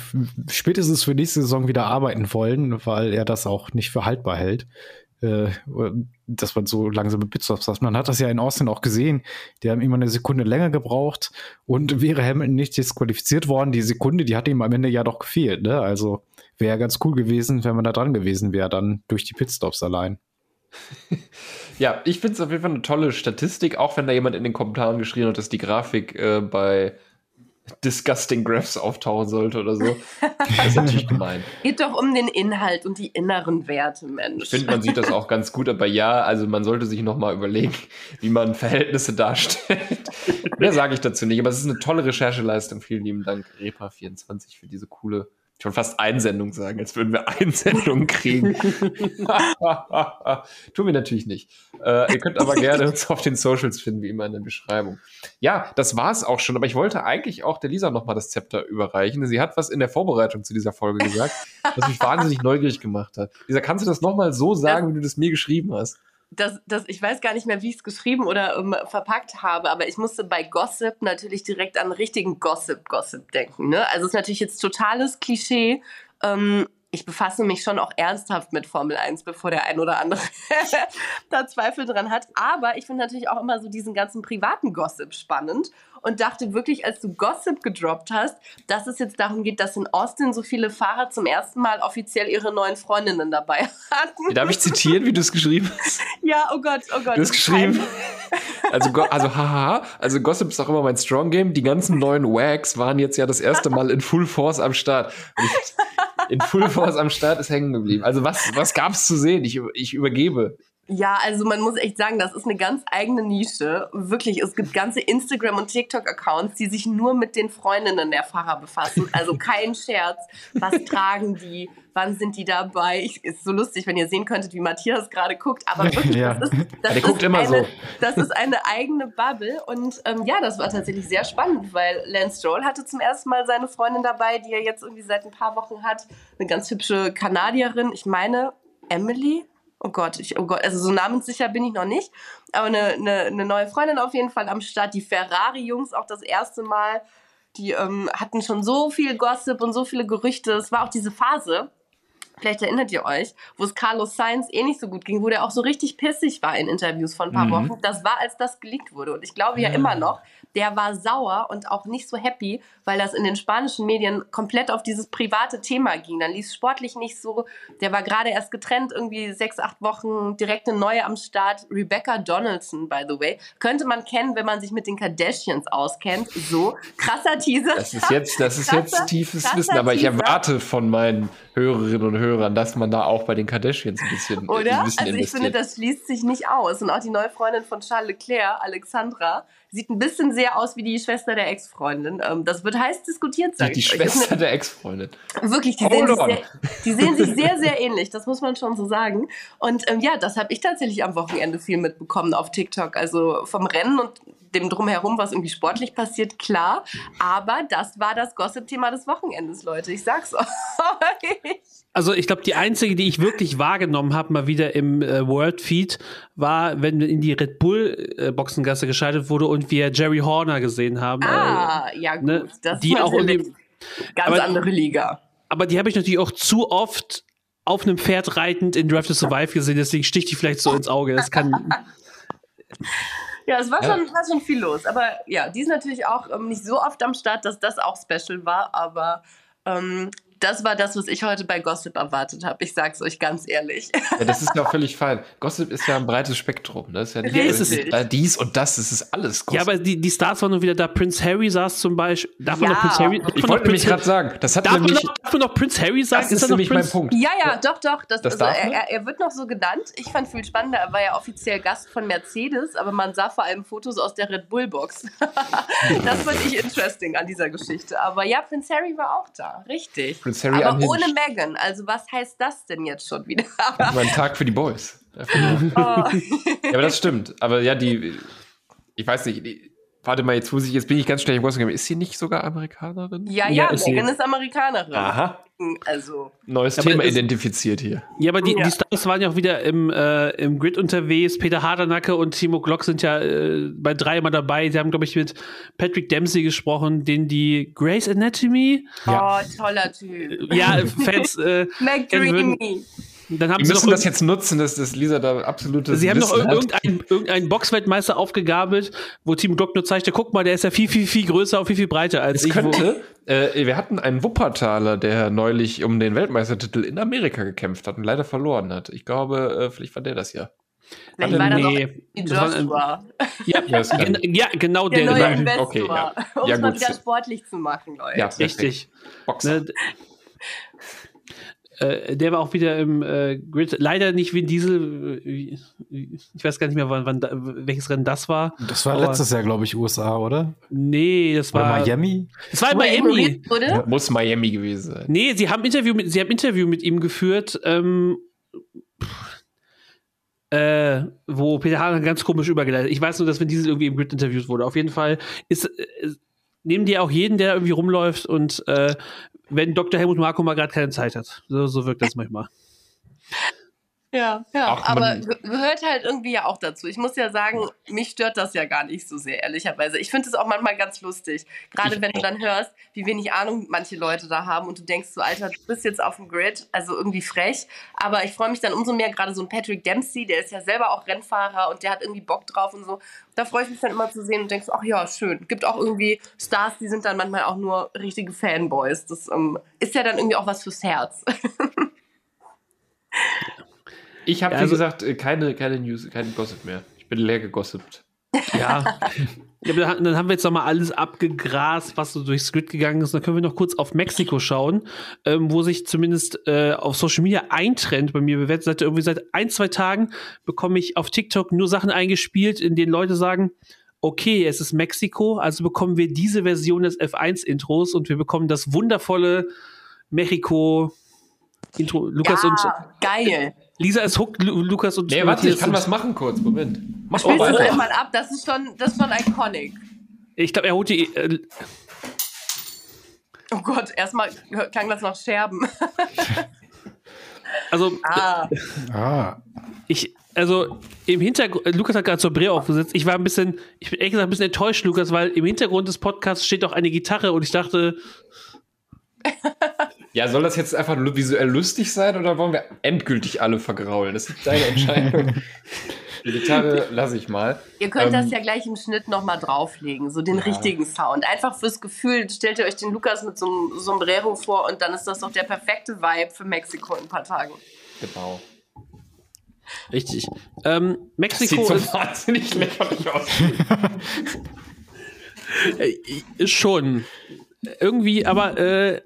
spätestens für nächste Saison wieder arbeiten wollen, weil er das auch nicht für haltbar hält. Äh, dass man so langsame Pitstops hat. Man hat das ja in Austin auch gesehen. Die haben immer eine Sekunde länger gebraucht und wäre Hamilton nicht disqualifiziert worden, die Sekunde, die hat ihm am Ende ja doch gefehlt. Ne? Also wäre ganz cool gewesen, wenn man da dran gewesen wäre, dann durch die Pitstops allein. Ja, ich finde es auf jeden Fall eine tolle Statistik, auch wenn da jemand in den Kommentaren geschrien hat, dass die Grafik äh, bei Disgusting Graphs auftauchen sollte oder so. Das ist natürlich gemein. Geht doch um den Inhalt und die inneren Werte, Mensch. Ich finde, man sieht das auch ganz gut, aber ja, also man sollte sich nochmal überlegen, wie man Verhältnisse darstellt. Mehr sage ich dazu nicht, aber es ist eine tolle Rechercheleistung. Vielen lieben Dank, Repa24, für diese coole, ich wollte fast Einsendung sagen, als würden wir Einsendungen kriegen. Tun wir natürlich nicht. Äh, ihr könnt aber gerne uns auf den Socials finden, wie immer in der Beschreibung. Ja, das war es auch schon, aber ich wollte eigentlich auch der Lisa nochmal das Zepter überreichen. Sie hat was in der Vorbereitung zu dieser Folge gesagt, was mich wahnsinnig neugierig gemacht hat. Lisa, kannst du das nochmal so sagen, wie du das mir geschrieben hast? Das, das, ich weiß gar nicht mehr, wie ich es geschrieben oder ähm, verpackt habe, aber ich musste bei Gossip natürlich direkt an richtigen Gossip-Gossip denken. Ne? Also es ist natürlich jetzt totales Klischee. Ähm, ich befasse mich schon auch ernsthaft mit Formel 1, bevor der ein oder andere da Zweifel dran hat. Aber ich finde natürlich auch immer so diesen ganzen privaten Gossip spannend und dachte wirklich, als du Gossip gedroppt hast, dass es jetzt darum geht, dass in Austin so viele Fahrer zum ersten Mal offiziell ihre neuen Freundinnen dabei hatten. Darf ich zitieren, wie du es geschrieben hast? Ja, oh Gott, oh Gott. Du hast geschrieben. Also, also haha, also Gossip ist auch immer mein Strong Game. Die ganzen neuen Wags waren jetzt ja das erste Mal in Full Force am Start. Und ich, in Full Force am Start ist hängen geblieben. Also was, was gab es zu sehen? Ich, ich übergebe. Ja, also man muss echt sagen, das ist eine ganz eigene Nische. Wirklich, es gibt ganze Instagram- und TikTok-Accounts, die sich nur mit den Freundinnen der Fahrer befassen. Also kein Scherz. Was tragen die? Wann sind die dabei? Ich, ist so lustig, wenn ihr sehen könntet, wie Matthias gerade guckt. Aber wirklich, Ja. das ist, das Der ist guckt immer eine, so. Das ist eine eigene Bubble. Und ähm, ja, das war tatsächlich sehr spannend, weil Lance Stroll hatte zum ersten Mal seine Freundin dabei, die er jetzt irgendwie seit ein paar Wochen hat. Eine ganz hübsche Kanadierin. Ich meine, Emily? Oh Gott, ich, oh Gott, also so namenssicher bin ich noch nicht. Aber eine, eine, eine neue Freundin auf jeden Fall am Start. Die Ferrari-Jungs auch das erste Mal. Die ähm, hatten schon so viel Gossip und so viele Gerüchte. Es war auch diese Phase, Vielleicht erinnert ihr euch, wo es Carlos Sainz eh nicht so gut ging, wo der auch so richtig pissig war in Interviews von ein paar Mhm. Wochen. Das war, als das geleakt wurde. Und ich glaube ja immer noch, der war sauer und auch nicht so happy, weil das in den spanischen Medien komplett auf dieses private Thema ging. Dann lief es sportlich nicht so. Der war gerade erst getrennt, irgendwie sechs, acht Wochen, direkt eine neue am Start. Rebecca Donaldson, by the way. Könnte man kennen, wenn man sich mit den Kardashians auskennt. So, krasser Teaser. Das ist jetzt, das ist Krasser- jetzt tiefes Wissen, aber ich erwarte von meinen Hörerinnen und Hörern, dass man da auch bei den Kardashians ein bisschen Oder? Wissen Also ich investiert. finde, das schließt sich nicht aus. Und auch die neue Freundin von Charles Leclerc, Alexandra, sieht ein bisschen sehr aus wie die Schwester der Ex-Freundin. Ähm, Das wird heiß diskutiert, die, die Schwester der Ex-Freundin. Wirklich, die sehen, sehr, die sehen sich sehr, sehr ähnlich. Das muss man schon so sagen. Und ähm, ja, das habe ich tatsächlich am Wochenende viel mitbekommen auf TikTok. Also vom Rennen und dem Drumherum, was irgendwie sportlich passiert, klar. Aber das war das Gossip-Thema des Wochenendes, Leute. Ich sag's euch. Also ich glaube, die einzige, die ich wirklich wahrgenommen habe, mal wieder im äh, World Feed, war, wenn in die Red Bull äh, Boxengasse geschaltet wurde und wir Jerry Horner gesehen haben. Ah, ja gut. ne, das die ist auch irgendwie- ganz aber- andere Liga. aber die habe ich natürlich auch zu oft auf einem Pferd reitend in Drive to Survive gesehen, deswegen sticht die vielleicht so ins Auge. Das kann. Ja, es war, Ja. Schon, war schon viel los. Aber ja, die ist natürlich auch ähm, nicht so oft am Start, dass das auch special war. Aber ähm, das war das, was ich heute bei Gossip erwartet habe. Ich sag's euch ganz ehrlich. Ja, das ist ja auch völlig fein. Gossip ist ja ein breites Spektrum. Das ist ja nicht ist es. äh, dies und das, das ist alles Gossip. Ja, aber die, die Stars waren nur wieder da. Prince Harry saß zum Beispiel. Darf man Ja. noch Prince Harry? ich man wollte nämlich gerade sagen, das hat Darf man, nämlich, noch, darf man noch Prince Harry sagen? das ist er noch nämlich mein? Punkt. Ja, ja, doch, doch. Das, Das also, darf er, man? er, er wird noch so genannt. Ich fand viel spannender. Er war ja offiziell Gast von Mercedes, aber man sah vor allem Fotos aus der Red Bull Box. das fand ich interesting an dieser Geschichte. Aber ja, Prince Harry war auch da. Richtig. Prince Harry aber unhinged. ohne Megan. Also was heißt das denn jetzt schon wieder? Mein Tag für die Boys. oh. Ja, aber das stimmt. Aber ja, die, ich weiß nicht, die, warte mal, jetzt muss ich, jetzt bin ich ganz schnell im. Ist sie nicht sogar Amerikanerin? Ja, Ja, ja, ist sie. Megan ist Amerikanerin. Aha. Also, Neues Aber Thema identifiziert hier. Ja, aber die, Ja. die Stars waren ja auch wieder im, äh, im Grid unterwegs. Peter Hardernacke und Timo Glock sind ja äh, bei drei immer dabei. Sie haben, glaube ich, mit Patrick Dempsey gesprochen, den die Grace Anatomy, oh, toller Typ. ja, Fans, äh. McDreamy. Dann haben noch müssen das jetzt nutzen, dass, dass Lisa da absolutes Sie haben noch Wissen hat. irgendeinen irgendein Boxweltmeister aufgegabelt, wo Timo Glock nur zeigte, guck mal, der ist ja viel, viel, viel größer und viel, viel breiter als Es ich. könnte, äh, wir hatten einen Wuppertaler, der neulich um den Weltmeistertitel in Amerika gekämpft hat und leider verloren hat. Ich glaube, äh, vielleicht war der das ja. Vielleicht Warte, war das nee. Das war ein- Joshua. Ja, gen ja, genau Der der. neue Investor. okay, ja. Um Ja, es mal wieder sportlich zu machen, Leute. Ja, richtig. Boxer. Ne, äh, der war auch wieder im äh, Grid. Leider nicht Vin Diesel. Ich weiß gar nicht mehr, wann, wann welches Rennen das war. Das war Aber- letztes Jahr, glaube ich, USA, oder? Nee, das Oder war. Miami? Das war in Miami. ignoriert wurde? Muss Miami gewesen sein. Nee, sie haben Interview mit, sie haben Interview mit ihm geführt, ähm, äh, wo Peter Hahn ganz komisch übergeleitet. Ich weiß nur, dass Vin Diesel irgendwie im Grid interviewt wurde. Auf jeden Fall ist äh, nehmen die auch jeden, der irgendwie rumläuft und äh, wenn Dr. Helmut Marko mal gerade keine Zeit hat. So, so wirkt das manchmal. Ja, ja. Auch aber gehört halt irgendwie ja auch dazu. Ich muss ja sagen, mich stört das ja gar nicht so sehr, ehrlicherweise. Ich finde es auch manchmal ganz lustig. Gerade wenn du dann hörst, wie wenig Ahnung manche Leute da haben und du denkst so, Alter, du bist jetzt auf dem Grid, also irgendwie frech. Aber ich freue mich dann umso mehr, gerade so ein Patrick Dempsey, der ist ja selber auch Rennfahrer und der hat irgendwie Bock drauf und so. Da freue ich mich dann immer zu sehen und denkst, ach ja, schön. Gibt auch irgendwie Stars, die sind dann manchmal auch nur richtige Fanboys. Das ähm, ist ja dann irgendwie auch was fürs Herz. Ich habe, Ja, wie also- gesagt, äh, keine, keine News, kein Gossip mehr. Ich bin leer gegossipt. Ja. ja dann, haben wir jetzt nochmal alles abgegrast, was so durchs Grid gegangen ist. Dann können wir noch kurz auf Mexiko schauen, ähm, wo sich zumindest äh, auf Social Media ein Trend bei mir bewertet. Seit irgendwie seit ein, zwei Tagen bekomme ich auf TikTok nur Sachen eingespielt, in denen Leute sagen, okay, es ist Mexiko, also bekommen wir diese Version des F1-Intros und wir bekommen das wundervolle Mexiko-Intro. Lukas und geil. Lisa ist hooked, Lu Lukas und Nee, warte, ich kann was machen kurz. Moment. Mach Spielst mal du weiter. einmal ab? Das ist schon, das ist schon iconic. Ich glaube, er holt die. Äh, Oh Gott, erstmal klang das nach Scherben. also, Ah, Ah, ich, also im Hintergrund, Lukas hat gerade zur Bre aufgesetzt. Ich war ein bisschen, ich bin ehrlich gesagt ein bisschen enttäuscht, Lukas, weil im Hintergrund des Podcasts steht auch eine Gitarre und ich dachte, Ja, soll das jetzt einfach visuell lustig sein oder wollen wir endgültig alle vergraulen? Das ist deine Entscheidung. Die Gitarre lasse ich mal. Ihr könnt Ähm, das ja gleich im Schnitt nochmal drauflegen, so den Ja. richtigen Sound. Einfach fürs Gefühl, stellt ihr euch den Lukas mit so einem Sombrero vor und dann ist das doch der perfekte Vibe für Mexiko in ein paar Tagen. Genau. Richtig. Ähm, Das Mexiko sieht so ist wahnsinnig lächerlich aus. äh, schon irgendwie, aber äh,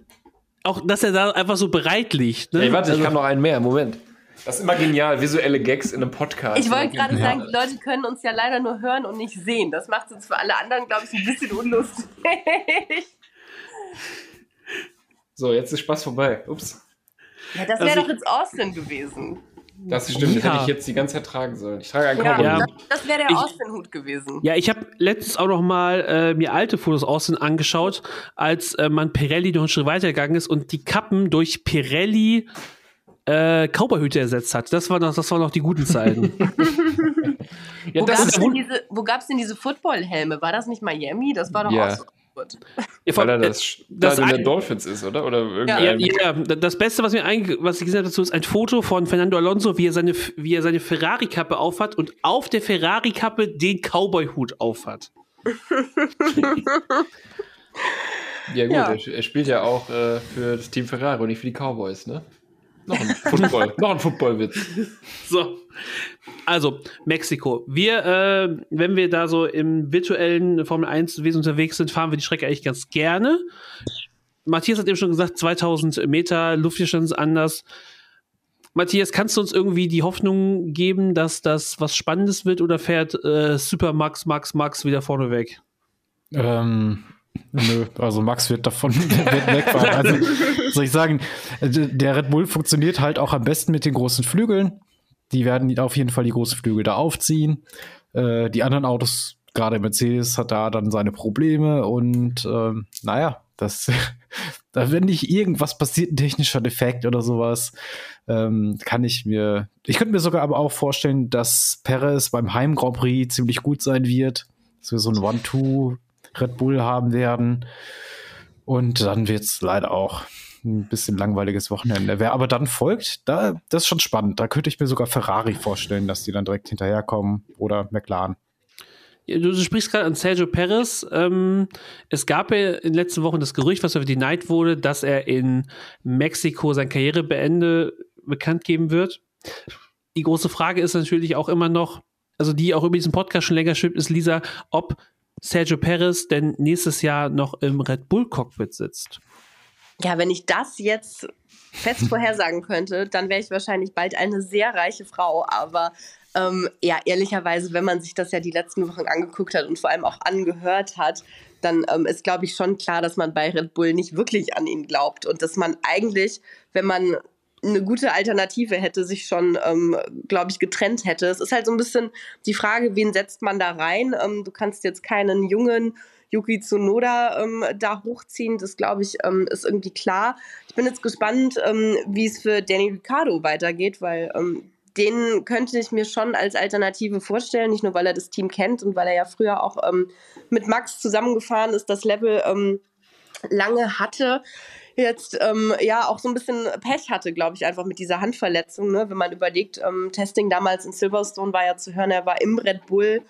auch, dass er da einfach so bereit liegt. Ne? Ey, warte, ich Also- kann noch einen mehr. Moment. Das ist immer genial. Visuelle Gags in einem Podcast. Ich wollte gerade Ja. sagen, die Leute können uns ja leider nur hören und nicht sehen. Das macht es jetzt für alle anderen, glaube ich, ein bisschen unlustig. So, jetzt ist Spaß vorbei. Ups. Ja, das wäre Also doch jetzt Austin gewesen. Das stimmt, das Ja. hätte ich jetzt die ganze Zeit tragen sollen. Ich trage einen Ja, Cowboy. Ja. das, das wäre der Austin-Hut gewesen. Ja, ich habe letztens auch noch mal äh, mir alte Fotos außen angeschaut, als äh, man Pirelli noch einen Schritt weitergegangen ist und die Kappen durch Pirelli äh, Cowboyhüte ersetzt hat. Das waren noch, das waren noch die guten Zeiten. Ja, Wo das gab es denn diese, diese Football-Helme? War das nicht Miami? Das war doch Ja. auch so gut. Ja, weil er äh, das, das Stadion der ein- Dolphins ist, oder? Oder Ja, irgendein. ja, das Beste, was mir was ich gesehen habe dazu, ist ein Foto von Fernando Alonso, wie er seine, wie er seine Ferrari-Kappe aufhat und auf der Ferrari-Kappe den Cowboy-Hut aufhat. Ja, gut, Ja. Er, er spielt ja auch äh, für das Team Ferrari und nicht für die Cowboys, ne? Noch ein Football, noch ein Footballwitz. So. Also, Mexiko. Wir, äh, wenn wir da so im virtuellen Formel 1 Wesen unterwegs sind, fahren wir die Strecke eigentlich ganz gerne. Matthias hat eben schon gesagt, 2000 Meter, Luftwiderstand ist anders. Matthias, kannst du uns irgendwie die Hoffnung geben, dass das was Spannendes wird oder fährt äh, Super Max, Max, Max wieder vorne weg? Ähm, nö, also Max wird davon wird wegfahren. Also soll ich sagen, äh, der Red Bull funktioniert halt auch am besten mit den großen Flügeln. Die werden auf jeden Fall die großen Flügel da aufziehen. Äh, die anderen Autos, gerade Mercedes, hat da dann seine Probleme und ähm, naja, das, da wenn nicht irgendwas passiert, ein technischer Defekt oder sowas, ähm, kann ich mir, ich könnte mir sogar aber auch vorstellen, dass Perez beim Heim Grand Prix ziemlich gut sein wird, dass wir so ein One-Two Red Bull haben werden. Und dann wird es leider auch ein bisschen langweiliges Wochenende. Wer aber dann folgt, da, das ist schon spannend. Da könnte ich mir sogar Ferrari vorstellen, dass die dann direkt hinterherkommen oder McLaren. Du, sprichst gerade an Sergio Perez. Ähm, es gab ja in den letzten Wochen das Gerücht, was über die Night wurde, dass er in Mexiko sein Karrierebeende bekannt geben wird. Die große Frage ist natürlich auch immer noch, also die auch über diesen Podcast schon länger schwimmt, ist Lisa, ob Sergio Perez denn nächstes Jahr noch im Red Bull Cockpit sitzt. Ja, wenn ich das jetzt fest vorhersagen könnte, dann wäre ich wahrscheinlich bald eine sehr reiche Frau. Aber ähm, ja, ehrlicherweise, wenn man sich das ja die letzten Wochen angeguckt hat und vor allem auch angehört hat, dann ähm, ist, glaube ich, schon klar, dass man bei Red Bull nicht wirklich an ihn glaubt und dass man eigentlich, wenn man eine gute Alternative hätte, sich schon, ähm, glaube ich, getrennt hätte. Es ist halt so ein bisschen die Frage, wen setzt man da rein? Ähm, du kannst jetzt keinen jungen Yuki Tsunoda ähm, da hochziehen. Das, glaube ich, ähm, ist irgendwie klar. Ich bin jetzt gespannt, ähm, wie es für Danny Ricciardo weitergeht, weil ähm, den könnte ich mir schon als Alternative vorstellen, nicht nur weil er das Team kennt und weil er ja früher auch mit Max zusammengefahren ist, das Level lange hatte. Jetzt ähm, ja auch so ein bisschen Pech hatte, glaube ich, einfach mit dieser Handverletzung. Ne? Wenn man überlegt, ähm, Testing damals in Silverstone war ja zu hören, er war im Red Bull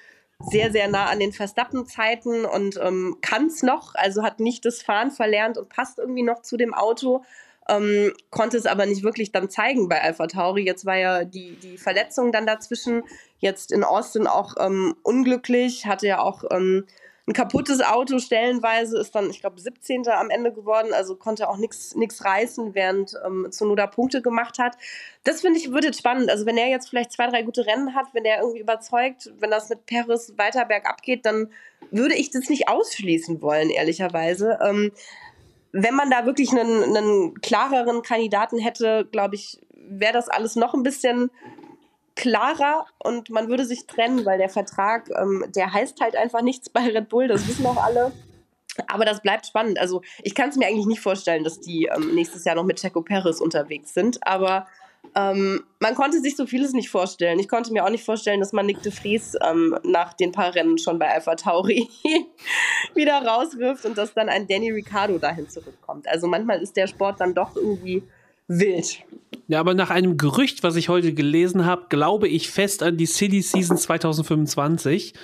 sehr, sehr nah an den Verstappen-Zeiten und ähm, kann es noch, also hat nicht das Fahren verlernt und passt irgendwie noch zu dem Auto, ähm, konnte es aber nicht wirklich dann zeigen bei Alpha Tauri. Jetzt war ja die, die Verletzung dann dazwischen, jetzt in Austin auch ähm, unglücklich, hatte ja auch ähm, ein kaputtes Auto stellenweise, ist dann, ich glaube, 17. am Ende geworden, also konnte auch nichts reißen, während ähm, Tsunoda Punkte gemacht hat. Das finde ich, wird jetzt spannend. Also wenn er jetzt vielleicht zwei, drei gute Rennen hat, wenn er irgendwie überzeugt, wenn das mit Paris weiter bergab geht, dann würde ich das nicht ausschließen wollen, ehrlicherweise. Ähm, wenn man da wirklich einen, einen klareren Kandidaten hätte, glaube ich, wäre das alles noch ein bisschen klarer und man würde sich trennen, weil der Vertrag, ähm, der heißt halt einfach nichts bei Red Bull, das wissen auch alle. Aber das bleibt spannend. Also ich kann es mir eigentlich nicht vorstellen, dass die ähm, nächstes Jahr noch mit Checo Perez unterwegs sind. Aber Ähm, man konnte sich so vieles nicht vorstellen. Ich konnte mir auch nicht vorstellen, dass man Nick de Vries ähm, nach den paar Rennen schon bei Alpha Tauri wieder rauswirft und dass dann ein Danny Ricciardo dahin zurückkommt. Also manchmal ist der Sport dann doch irgendwie wild. Ja, aber nach einem Gerücht, was ich heute gelesen habe, glaube ich fest an die City Season 2025.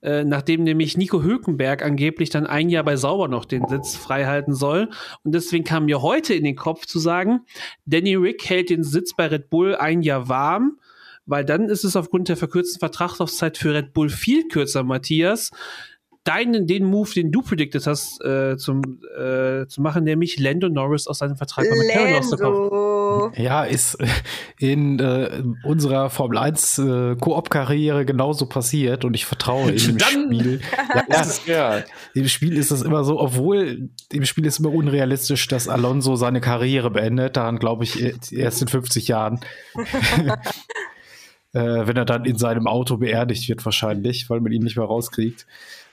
Äh, nachdem nämlich Nico Hülkenberg angeblich dann ein Jahr bei Sauber noch den Sitz freihalten soll. Und deswegen kam mir heute in den Kopf zu sagen, Danny Rick hält den Sitz bei Red Bull ein Jahr warm, weil dann ist es aufgrund der verkürzten Vertragslaufzeit für Red Bull viel kürzer, Matthias. Deinen, den Move, den du predicted hast, äh, zum, äh, zu machen, nämlich Lando Norris aus seinem Vertrag bei McLaren rauszukaufen. Ja, ist in äh, unserer Formel 1 äh, Koop-Karriere genauso passiert und ich vertraue im Dann- Spiel. Ja, Das ja. Im Spiel ist es immer so, obwohl im Spiel ist immer unrealistisch, dass Alonso seine Karriere beendet. Daran glaube ich erst in 50 Jahren. äh, wenn er dann in seinem Auto beerdigt wird, wahrscheinlich, weil man ihn nicht mehr rauskriegt.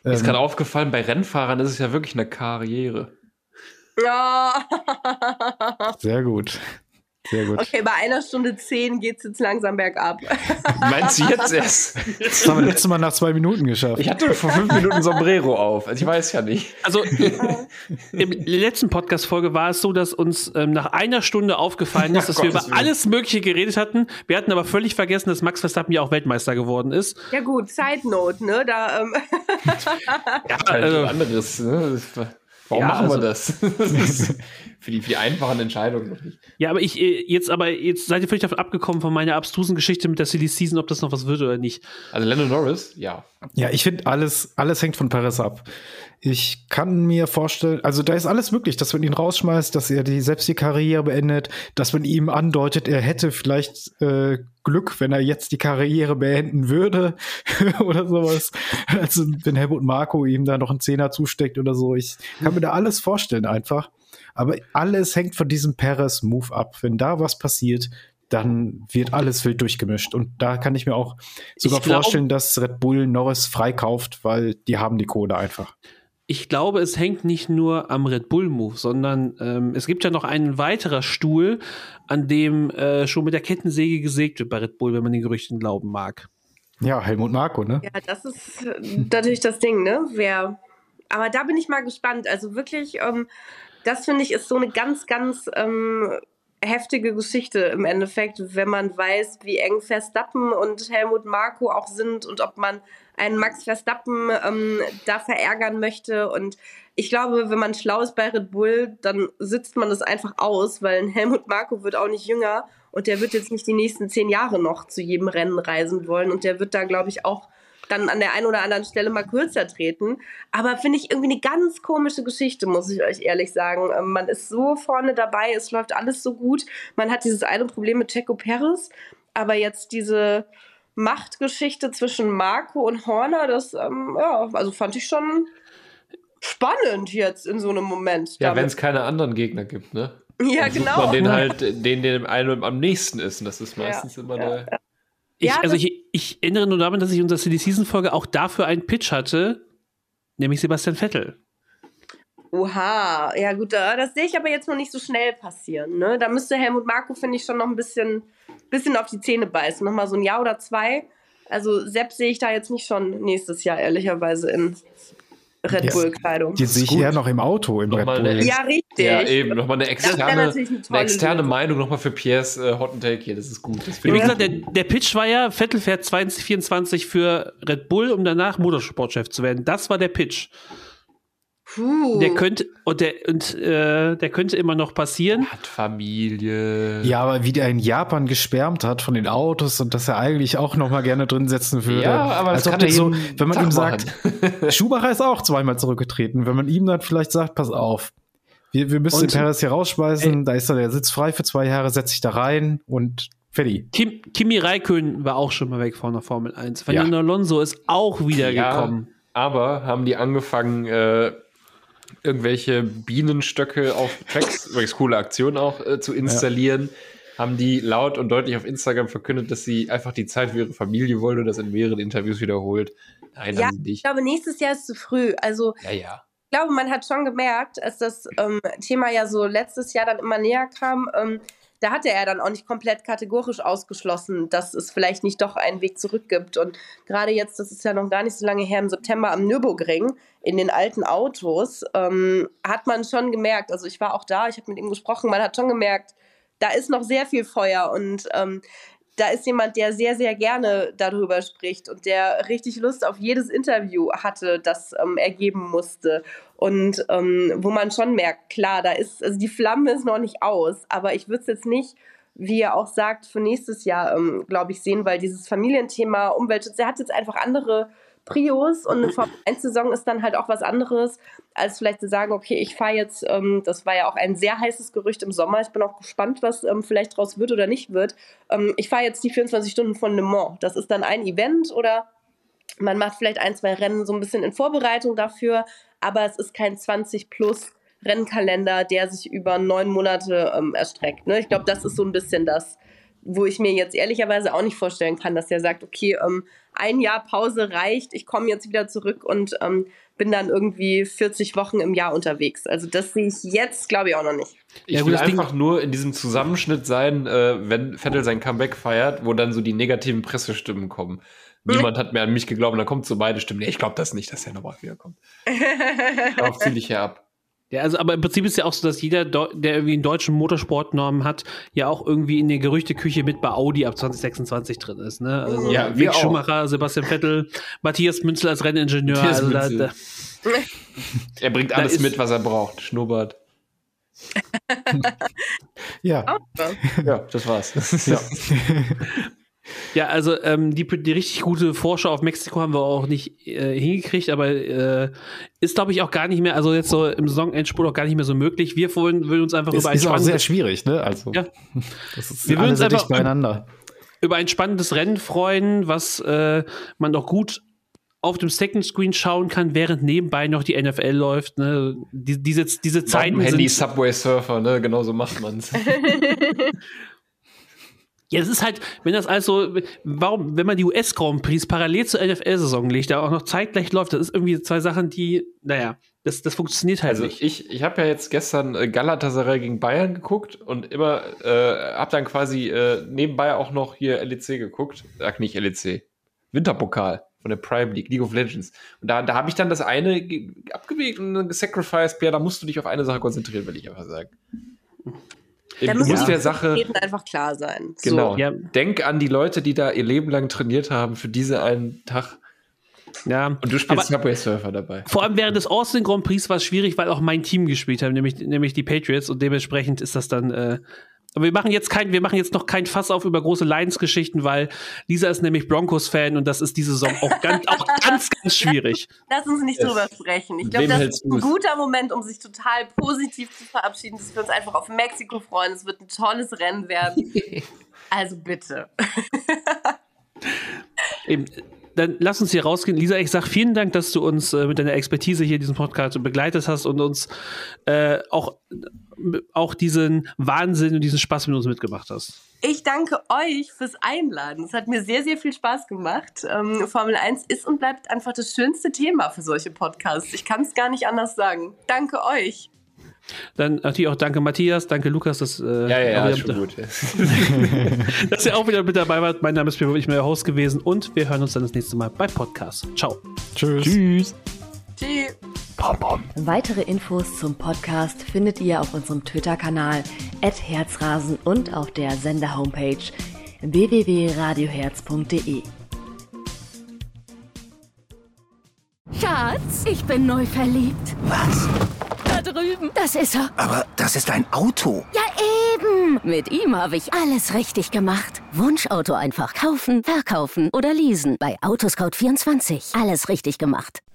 Mir ist Ähm, gerade aufgefallen, bei Rennfahrern ist es ja wirklich eine Karriere. Ja. sehr gut. Sehr gut. Okay, bei einer Stunde zehn geht es jetzt langsam bergab. Meinst du jetzt erst? Das haben wir letztes Mal nach zwei Minuten geschafft. Ich hatte vor fünf Minuten Sombrero auf. Also ich weiß ja nicht. Also im letzten Podcast-Folge war es so, dass uns ähm, nach einer Stunde aufgefallen ist, Ach, dass wir über Willen. alles Mögliche geredet hatten. Wir hatten aber völlig vergessen, dass Max Verstappen ja auch Weltmeister geworden ist. ja gut, Side Note, ne? Da, ähm, Ja, halt also- anderes. Ne? Warum Ja, machen wir also- das? das für, die, für die einfachen Entscheidungen noch nicht. Ja, aber ich äh, jetzt aber jetzt seid ihr völlig davon abgekommen von meiner abstrusen Geschichte mit der Silly Season, ob das noch was wird oder nicht. Also Lando Norris, ja. Ja, ich finde, alles, alles hängt von Perez ab. Ich kann mir vorstellen, also da ist alles möglich, dass man ihn rausschmeißt, dass er die, selbst die Karriere beendet, dass man ihm andeutet, er hätte vielleicht äh, Glück, wenn er jetzt die Karriere beenden würde oder sowas. Also wenn Helmut Marco ihm da noch einen Zehner zusteckt oder so. Ich kann mir da alles vorstellen einfach. Aber alles hängt von diesem Perez-Move ab. Wenn da was passiert, dann wird alles wild durchgemischt. Und da kann ich mir auch sogar glaub- vorstellen, dass Red Bull Norris freikauft, weil die haben die Kohle einfach. Ich glaube, es hängt nicht nur am Red Bull Move, sondern ähm, es gibt ja noch einen weiterer Stuhl, an dem äh, schon mit der Kettensäge gesägt wird bei Red Bull, wenn man den Gerüchten glauben mag. Ja, Helmut Marco, ne? ja, das ist äh, natürlich das Ding, ne? Wer. Aber da bin ich mal gespannt. Also wirklich, ähm, das finde ich ist so eine ganz, ganz ähm, heftige Geschichte im Endeffekt, wenn man weiß, wie eng Verstappen und Helmut Marko auch sind und ob man einen Max Verstappen ähm, da verärgern möchte. Und ich glaube, wenn man schlau ist bei Red Bull, dann sitzt man das einfach aus, weil ein Helmut Marko wird auch nicht jünger und der wird jetzt nicht die nächsten zehn Jahre noch zu jedem Rennen reisen wollen und der wird da, glaube ich, auch dann an der einen oder anderen Stelle mal kürzer treten. Aber finde ich irgendwie eine ganz komische Geschichte, muss ich euch ehrlich sagen. Ähm, Man ist so vorne dabei, es läuft alles so gut. Man hat dieses eine Problem mit Checo Perez, aber jetzt diese Machtgeschichte zwischen Marco und Horner, das, ähm, ja, also fand ich schon spannend jetzt in so einem Moment. Ja, wenn es keine anderen Gegner gibt, ne? ja Dann sucht genau. Man den halt, den, den einem am nächsten ist. Und das ist meistens immer ja, der. Ich, Ja, also ich, ich erinnere nur daran, dass ich in unserer Silly Season Folge auch dafür einen Pitch hatte, nämlich Sebastian Vettel. Oha, ja gut, da- das sehe ich aber jetzt noch nicht so schnell passieren. Ne? Da müsste Helmut Marko, finde ich, schon noch ein bisschen, bisschen auf die Zähne beißen. Nochmal so ein Jahr oder zwei. Also Sepp sehe ich da jetzt nicht schon nächstes Jahr, ehrlicherweise, in Red. Bull-Kleidung. Die sehe ich eher noch im Auto im Red Bull. eine- Ja, richtig. Ja, eben. Nochmal eine externe, natürlich eine eine, externe. Meinung nochmal für Piers äh, Hot and Take hier. Das ist gut. Das Wie gesagt, der, der Pitch war ja, Vettel fährt 2024 für Red Bull, um danach Motorsportchef zu werden. Das war der Pitch. Puh. Der könnte, und der, und, äh, der könnte immer noch passieren. hat Familie. Ja, aber wie der in Japan geschwärmt hat von den Autos und dass er eigentlich auch noch mal gerne drin setzen würde. Ja, aber das Als kann er so, wenn man Tag ihm sagt, machen. Schumacher ist auch zweimal zurückgetreten. Wenn man ihm dann vielleicht sagt, pass auf, wir, wir müssen Und- den Perez hier rausschmeißen, da ist er, der sitzt frei für zwei Jahre, setz dich da rein und fertig. Kim, Kimi Räikkönen war auch schon mal weg von der Formel 1. Ja. Fernando Alonso ist auch wieder Ja, gekommen. aber haben die angefangen, äh, irgendwelche Bienenstöcke auf Tracks, übrigens coole Aktion auch, äh, zu installieren, haben die laut und deutlich auf Instagram verkündet, dass sie einfach die Zeit für ihre Familie wollen und das in mehreren Interviews wiederholt. Nein, Ja, sie ich nicht. glaube, nächstes Jahr ist zu früh. Also Ja, ja. ich glaube, man hat schon gemerkt, als das ähm, Thema ja so letztes Jahr dann immer näher kam, ähm, da hatte er dann auch nicht komplett kategorisch ausgeschlossen, dass es vielleicht nicht doch einen Weg zurück gibt. Und gerade jetzt, das ist ja noch gar nicht so lange her, im September am Nürburgring, in den alten Autos, ähm, hat man schon gemerkt, also ich war auch da, ich habe mit ihm gesprochen, man hat schon gemerkt, da ist noch sehr viel Feuer und ähm, da ist jemand, der sehr, sehr gerne darüber spricht und der richtig Lust auf jedes Interview hatte, das ähm, er geben musste. Und ähm, wo man schon merkt, klar, da ist, also die Flamme ist noch nicht aus, aber ich würde es jetzt nicht, wie er auch sagt, für nächstes Jahr, ähm, glaube ich, sehen, weil dieses Familienthema, Umweltschutz, er hat jetzt einfach andere Prius und eine Formel-1-Saison ist dann halt auch was anderes, als vielleicht zu sagen, okay, ich fahre jetzt, ähm, das war ja auch ein sehr heißes Gerücht im Sommer, ich bin auch gespannt, was ähm, vielleicht draus wird oder nicht wird. Ähm, ich fahre jetzt die 24 Stunden von Le Mans. Das ist dann ein Event oder man macht vielleicht ein, zwei Rennen so ein bisschen in Vorbereitung dafür, aber es ist kein 20 plus Rennkalender, der sich über neun Monate ähm, erstreckt. Ne? Ich glaube, das ist so ein bisschen das, wo ich mir jetzt ehrlicherweise auch nicht vorstellen kann, dass er sagt, okay, ähm, ein Jahr Pause reicht, ich komme jetzt wieder zurück und ähm, bin dann irgendwie 40 Wochen im Jahr unterwegs. Also das sehe ich jetzt, glaube ich, auch noch nicht. Ich ja, will einfach nur in diesem Zusammenschnitt sein, äh, wenn Vettel sein Comeback feiert, wo dann so die negativen Pressestimmen kommen. Niemand hat mehr an mich geglaubt, und dann kommt so beide Stimmen. Nee, ich glaube das nicht, dass er nochmal wiederkommt. Darauf ziele ich ja ab. Ja, also aber im Prinzip ist es ja auch so, dass jeder, der irgendwie einen deutschen Motorsportnormen hat, ja auch irgendwie in der Gerüchteküche mit bei Audi ab 2026 drin ist. Ne? Also ja, Mick Schumacher, Sebastian Vettel, Matthias Münzel als Renningenieur. Also da, da, er bringt alles mit, was er braucht. Schnurrbart. ja. ja, das war's. ja. Ja, also ähm, die, die richtig gute Vorschau auf Mexiko haben wir auch nicht äh, hingekriegt, aber äh, ist, glaube ich, auch gar nicht mehr, also jetzt so im Saisonendspurt auch gar nicht mehr so möglich. Wir wollen, wollen uns einfach das über ein ist auch sehr schwierig, ne? Also, ja. das ist wir würden uns einfach beieinander. über ein spannendes Rennen freuen, was äh, man doch gut auf dem Second Screen schauen kann, während nebenbei noch die NFL läuft. Ne? Die, diese, diese Zeiten. Handy Subway Surfer, ne? Genau so macht man's. Ja, es ist halt, wenn das also, warum, wenn man die US Grand Prix parallel zur NFL-Saison legt, da auch noch zeitgleich läuft, das ist irgendwie zwei Sachen, die, naja, das, das funktioniert halt also nicht. Ich, ich habe ja jetzt gestern äh, Galatasaray gegen Bayern geguckt und immer, äh, habe dann quasi äh, nebenbei auch noch hier LEC geguckt. Ach, nicht LEC. Winterpokal von der Prime League, League of Legends. Und da, da habe ich dann das eine abgewegt und gesacrificed. Ja, da musst du dich auf eine Sache konzentrieren, will ich einfach sagen. Da du musst der Sache einfach klar sein. Genau. So. Ja. Denk an die Leute, die da ihr Leben lang trainiert haben für diese einen Tag. Ja, und du spielst Subway Surfer dabei. Vor allem während des Austin Grand Prix war es schwierig, weil auch mein Team gespielt hat, nämlich, nämlich die Patriots und dementsprechend ist das dann äh, aber wir machen jetzt kein, wir machen jetzt noch kein Fass auf über große Lions-Geschichten, weil Lisa ist nämlich Broncos-Fan und das ist diese Saison auch ganz, auch ganz, ganz schwierig. Lass uns nicht yes. drüber sprechen. Ich glaube, das ist ein guter Moment, um sich total positiv zu verabschieden, dass wir uns einfach auf Mexiko freuen. Es wird ein tolles Rennen werden. also bitte. Eben, dann lass uns hier rausgehen. Lisa, ich sag vielen Dank, dass du uns äh, mit deiner Expertise hier diesen Podcast begleitet hast und uns äh, auch, auch diesen Wahnsinn und diesen Spaß mit uns mitgemacht hast. Ich danke euch fürs Einladen. Es hat mir sehr, sehr viel Spaß gemacht. Ähm, Formel 1 ist und bleibt einfach das schönste Thema für solche Podcasts. Ich kann es gar nicht anders sagen. Danke euch. Dann natürlich auch danke Matthias, danke Lukas, dass, äh, ja, ja, ja, ist schon gut. dass ihr auch wieder mit dabei wart. Mein Name ist Pierre, ich bin euer Host gewesen und wir hören uns dann das nächste Mal bei Podcast. Ciao. Tschüss. Tschüss. Tschüss. Weitere Infos zum Podcast findet ihr auf unserem Twitter-Kanal @herzrasen und auf der Sender-Homepage www.radioherz.de. Schatz, ich bin neu verliebt. Was? drüben. Das ist er. Aber das ist ein Auto. Ja, eben. Mit ihm habe ich alles richtig gemacht. Wunschauto einfach kaufen, verkaufen oder leasen. Bei Autoscout24. Alles richtig gemacht.